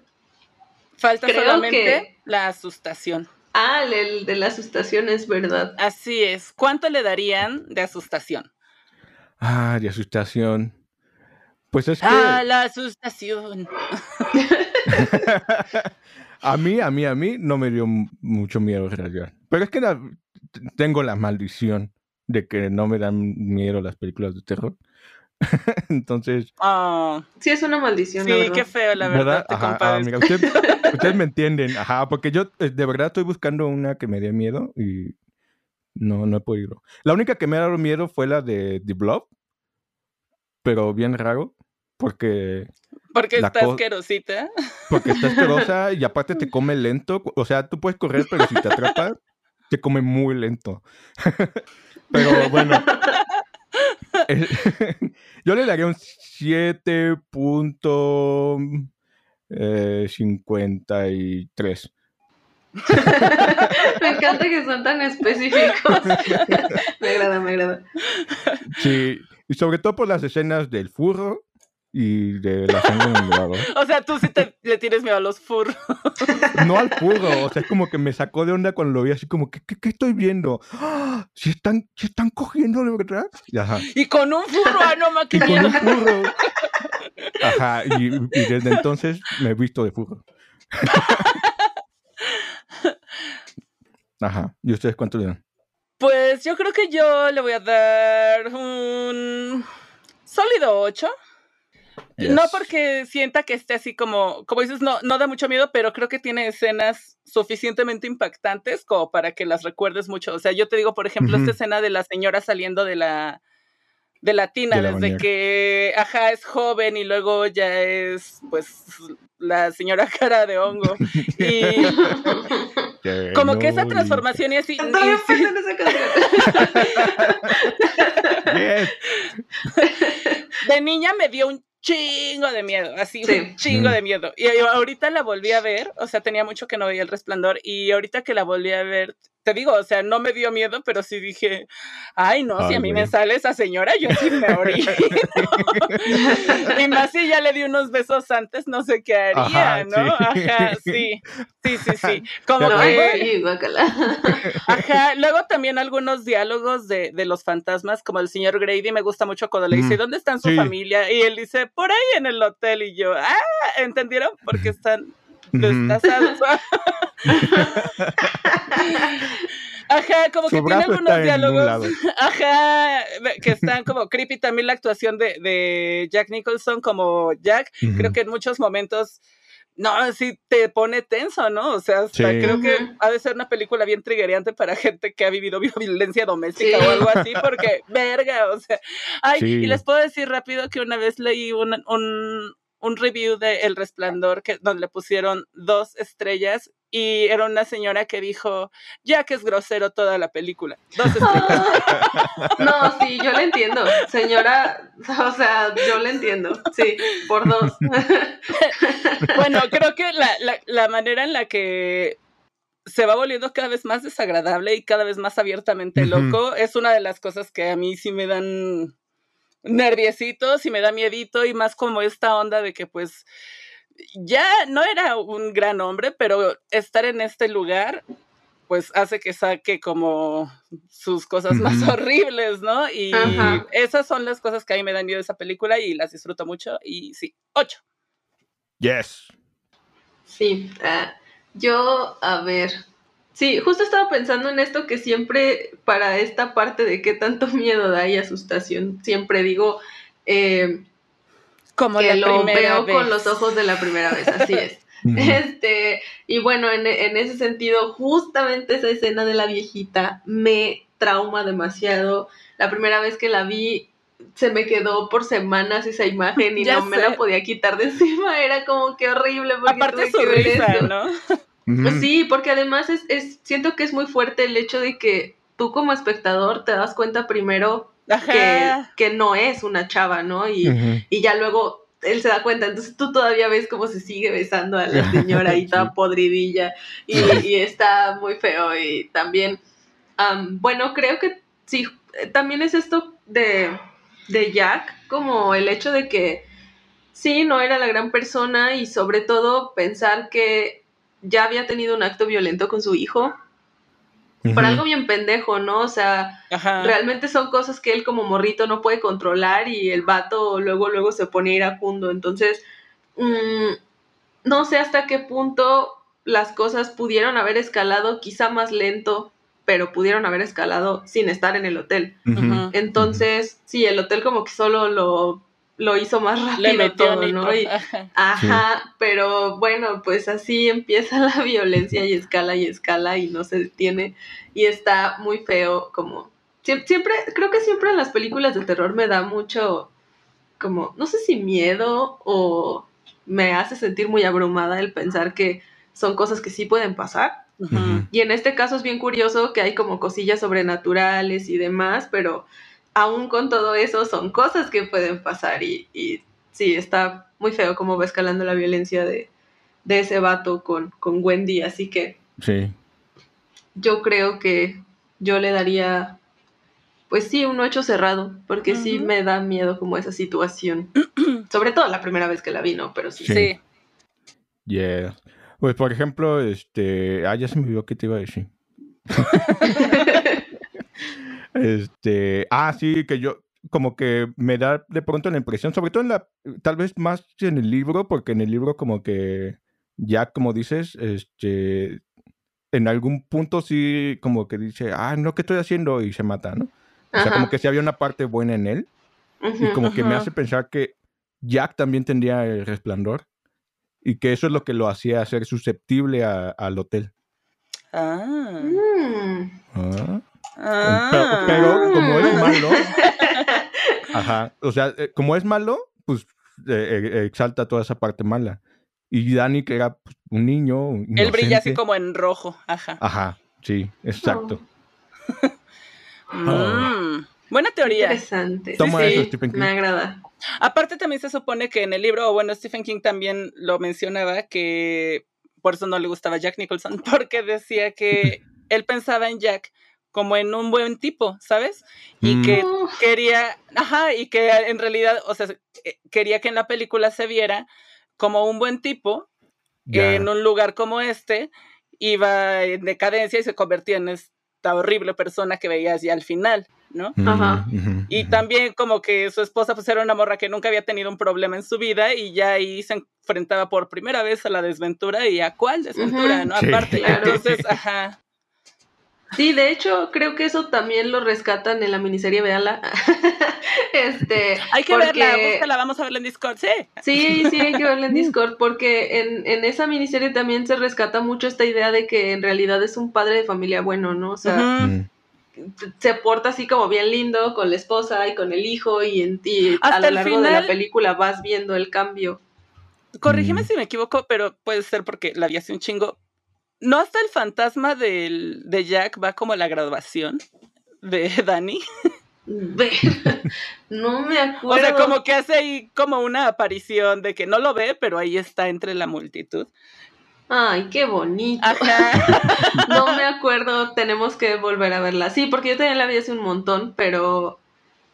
Falta solamente la asustación. Ah, el de la asustación es verdad. Así es. ¿Cuánto le darían de asustación? Ah, de asustación. Pues es que. Ah, la asustación. a mí, a mí, a mí no me dio mucho miedo en realidad. Pero es que tengo la maldición de que no me dan miedo las películas de terror. Entonces. Ah. sí, es una maldición. Sí, qué feo, la verdad. Ah, ustedes me entienden. Ajá, porque yo eh, de verdad estoy buscando una que me dé miedo y no, no he podido. La única que me ha dado miedo fue la de The Blob, pero bien raro, porque. Porque está asquerosita. Porque está asquerosa y aparte te come lento. O sea, tú puedes correr, pero si te atrapa, te come muy lento. pero bueno. yo le daría un 7.53. me encanta que son tan específicos. me agrada, me agrada. Sí, y sobre todo por las escenas del furro y de la sangre en el. O sea, tú sí te, le tienes miedo a los furros. No al furro, o sea, es como que me sacó de onda cuando lo vi así como, ¿qué, qué, estoy viendo? ¡Ah! ¿Si están, ¿Si están cogiendo de verdad? Y, ajá. y con un furro, ah, no Y con un furro. Ajá, y, desde entonces me he visto de furro. Ajá, ¿y ustedes cuánto le dan? Pues yo creo que yo le voy a dar un sólido 8. No porque sienta que esté así como, como dices, no, no da mucho miedo, pero creo que tiene escenas suficientemente impactantes como para que las recuerdes mucho. O sea, yo te digo, por ejemplo, esta escena de la señora saliendo de la de la tina, desde que ajá es joven y luego ya es pues la señora cara de hongo. Y como que esa transformación y así. de niña me dio un chingo de miedo, así un chingo de miedo. Y ahorita la volví a ver, o sea, tenía mucho que no veía el resplandor y ahorita que la volví a ver, te digo, o sea, no me dio miedo, pero sí dije, ay, no, si a mí me sale esa señora, yo sí me orino. y más si ya le di unos besos antes, no sé qué haría, ¿no? Ajá, sí, sí, sí, sí. Como que... Ajá, luego también algunos diálogos de, de, los fantasmas, como el señor Grady, me gusta mucho cuando le dice, ¿dónde están su familia? Y él dice, por ahí en el hotel, y yo, ah, ¿entendieron? Porque están destazados. Ajá, como que tiene algunos diálogos. Ajá, que están como creepy también la actuación de, de Jack Nicholson como Jack. Creo que en muchos momentos. No, sí te pone tenso, ¿no? O sea, creo que ha de ser una película bien triggerante para gente que ha vivido violencia doméstica o algo así, porque, verga, o sea. Ay, y les puedo decir rápido que una vez leí un, un, un review de El Resplandor que, donde le pusieron dos estrellas y era una señora que dijo, ya que es grosero toda la película. Dos estrellas. no, sí, yo le entiendo. Señora, o sea, yo le entiendo. Sí, por dos. bueno, creo que la, la, la manera en la que se va volviendo cada vez más desagradable y cada vez más abiertamente loco es una de las cosas que a mí sí me dan nerviositos y me da miedito y más como esta onda de que pues ya no era un gran hombre, pero estar en este lugar pues hace que saque como sus cosas más horribles, ¿no? Y esas son las cosas que a mí me dan miedo de esa película y las disfruto mucho y sí, ocho. Yes. Sí, ah, yo, a ver, Sí, justo estaba pensando en esto que siempre para esta parte de qué tanto miedo da y asustación, siempre digo eh, como que lo veo con los ojos de la primera vez, así es. este, y bueno, en, en, ese sentido, justamente esa escena de la viejita me trauma demasiado. La primera vez que la vi, se me quedó por semanas esa imagen y no me la podía quitar de encima. Era como que horrible. Porque Aparte su risa, ¿no? Pues sí, porque además es, es, siento que es muy fuerte el hecho de que tú como espectador te das cuenta primero que, que, no es una chava, ¿no? Y, y, ya luego él se da cuenta, entonces tú todavía ves cómo se sigue besando a la señora ahí toda podridilla y, y, está muy feo y también, bueno, creo que sí, también es esto de, de Jack, como el hecho de que sí, no era la gran persona y sobre todo pensar que ya había tenido un acto violento con su hijo. Por algo bien pendejo, ¿no? O sea, realmente son cosas que él como morrito no puede controlar y el vato luego, luego se pone iracundo. Entonces, mm, no sé hasta qué punto las cosas pudieron haber escalado quizá más lento, pero pudieron haber escalado sin estar en el hotel. Entonces, sí, el hotel como que solo lo lo hizo más rápido todo, ¿no? ajá, pero bueno, pues así empieza la violencia y escala y escala y no se detiene y está muy feo como siempre creo que siempre en las películas de terror me da mucho como no sé si miedo o me hace sentir muy abrumada el pensar que son cosas que sí pueden pasar. Y en este caso es bien curioso que hay como cosillas sobrenaturales y demás, pero aún con todo eso son cosas que pueden pasar y, y sí, está muy feo cómo va escalando la violencia de, ese vato con, con Wendy, así que sí. yo creo que yo le daría, pues sí, un ocho cerrado, porque sí me da miedo como esa situación, sobre todo la primera vez que la vi, ¿no? Pero sí. Sí. Yeah. Pues por ejemplo, este, ah, ya se me olvidó que te iba a decir. Este, ah, sí, que yo como que me da de pronto la impresión, sobre todo en la, tal vez más en el libro, porque en el libro como que ya como dices, este, en algún punto sí como que dice, ah, no, ¿qué estoy haciendo? Y se mata, ¿no? O sea, como que sí había una parte buena en él. y como que me hace pensar que Jack también tendría el resplandor y que eso es lo que lo hacía ser susceptible al hotel. Ah. Mm. Ah. Ah. Pero, pero como es malo, ajá, o sea, eh, como es malo, pues eh, eh, exalta toda esa parte mala. Y Dani, que era pues, un niño, Él brilla así como en rojo. Ajá. Ajá, sí, exacto. Mm, Buena teoría. Interesante. Toma Sí, eso, sí, Stephen King. Me agrada. Aparte también se supone que en el libro, o bueno, Stephen King también lo mencionaba, que por eso no le gustaba Jack Nicholson, porque decía que él pensaba en Jack como en un buen tipo, ¿sabes? Y Mm. que quería, ajá, y que en realidad, o sea, eh, quería que en la película se viera como un buen tipo Ya. en un lugar como este, iba en decadencia y se convertía en esta horrible persona que veías ya al final, ¿no? Mm, Ajá. Y también como que su esposa pues era una morra que nunca había tenido un problema en su vida y ya ahí se enfrentaba por primera vez a la desventura y a cuál desventura. ¿no? Aparte, entonces, ajá. Sí, de hecho, creo que eso también lo rescatan en la miniserie, véala. este, Hay que porque- verla, búscala, vamos a verla en Discord, sí. Sí, sí, hay que verla en Discord, porque en, en esa miniserie también se rescata mucho esta idea de que en realidad es un padre de familia bueno, ¿no? O sea. Mm. se porta así como bien lindo con la esposa y con el hijo, y, en, y a Hasta lo el largo de la final- película vas viendo el cambio. Corrígeme Mm. si me equivoco, pero puede ser porque la vi hace un chingo. ¿No hasta el fantasma del, de Jack va como a la graduación de Dani? No me O acuerdo. sea, como que hace ahí como una aparición de que no lo ve, pero ahí está entre la multitud. Ay, qué bonito. Ajá. No me acuerdo, tenemos que volver a verla. Sí, porque yo también la vi hace un montón, pero,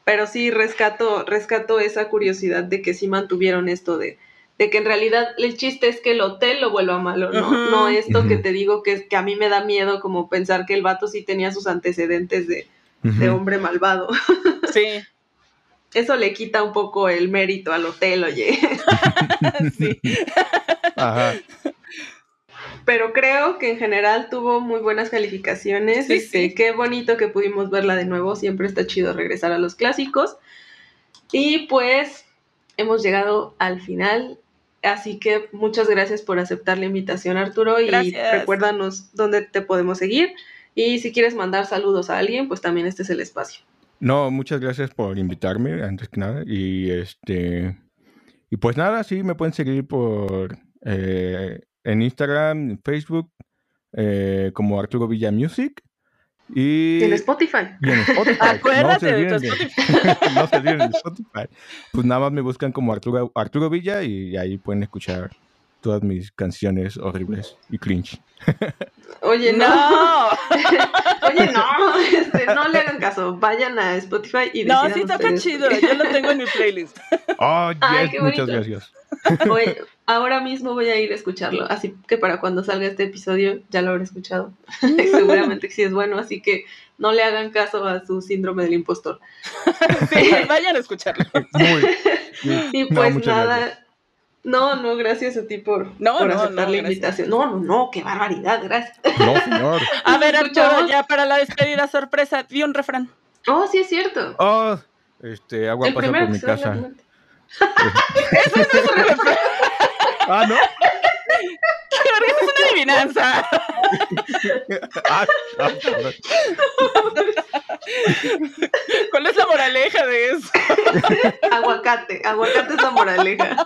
pero sí rescato, rescato esa curiosidad de que sí mantuvieron esto de, de que en realidad el chiste es que el hotel lo vuelva malo, ¿no? No esto que te digo que, es- que a mí me da miedo como pensar que el vato sí tenía sus antecedentes de, de hombre malvado. Sí, Eso le quita un poco el mérito al hotel, oye. sí. Ajá. Pero creo que en general tuvo muy buenas calificaciones. Sí, este, sí. Qué bonito que pudimos verla de nuevo. Siempre está chido regresar a los clásicos. Y pues hemos llegado al final. Así que muchas gracias por aceptar la invitación, Arturo. Y Gracias. recuérdanos dónde te podemos seguir. Y si quieres mandar saludos a alguien, pues también este es el espacio. No, muchas gracias por invitarme, antes que nada. Y este. Y pues nada, sí, me pueden seguir por eh, en Instagram, en Facebook, eh, como Arturo Villa Music. Y, en Spotify. y en Spotify. Acuérdate de tu olviden no se olviden de Spotify. Pues nada más me buscan como Arturo, Arturo Villa y ahí pueden escuchar todas mis canciones horribles y cringe. Oye, no. No, Oye, no. Este, no le hagan caso. Vayan a Spotify y no, sí toca ustedes. chido. Yo lo tengo en mi playlist. Oh, Ay, yes, qué muchas gracias. Voy- ahora mismo voy a ir a escucharlo, así que para cuando salga este episodio ya lo habré escuchado. Seguramente que sí es bueno, así que no le hagan caso a su síndrome del impostor. Sí, vayan a escucharlo. Muy. Y pues nada, gracias. no, no, gracias a ti por, No, por no, aceptar no, la invitación. No, no, no, qué barbaridad, gracias. No, señor. A ver, Arturo, ya para la despedida sorpresa, di un refrán. Oh, sí es cierto. Oh, este, agua El pasa por mi se venga a la casa. mente. Ah, ¿no? ¡Qué es una adivinanza! Ah, ah. ¿Cuál es la moraleja de eso? Aguacate, aguacate es la moraleja.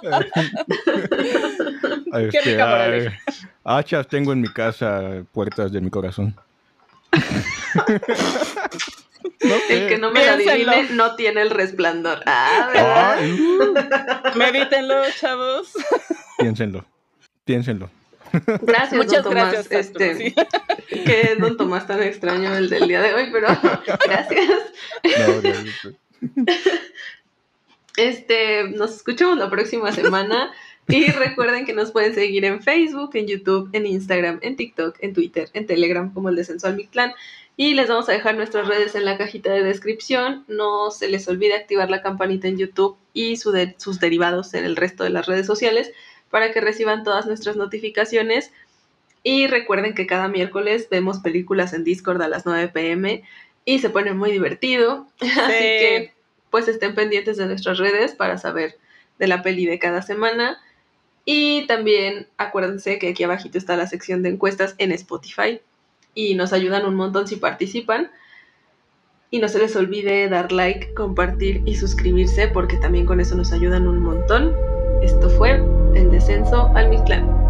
Este, rica ay, moraleja. hachas tengo en mi casa, puertas de mi corazón. No sé. El que no me la adivine no tiene el resplandor. Ah, Medítenlo, chavos. piénsenlo, piénsenlo. Gracias, Muchas don Tomás. este, sí. que don Tomás tan extraño el del día de hoy, pero gracias. No, Este, nos escuchamos la próxima semana y recuerden que nos pueden seguir en Facebook, en YouTube, en Instagram, en TikTok, en Twitter, en Telegram como el de Sensual Mictlán y les vamos a dejar nuestras redes en la cajita de descripción. No se les olvide activar la campanita en YouTube y su de- sus derivados en el resto de las redes sociales para que reciban todas nuestras notificaciones. Y recuerden que cada miércoles vemos películas en Discord a las 9 pm y se pone muy divertido. Así que pues estén pendientes de nuestras redes para saber de la peli de cada semana. Y también acuérdense que aquí abajito está la sección de encuestas en Spotify y nos ayudan un montón si participan. Y no se les olvide dar like, compartir y suscribirse porque también con eso nos ayudan un montón. Esto fue El Descenso al Mictlán.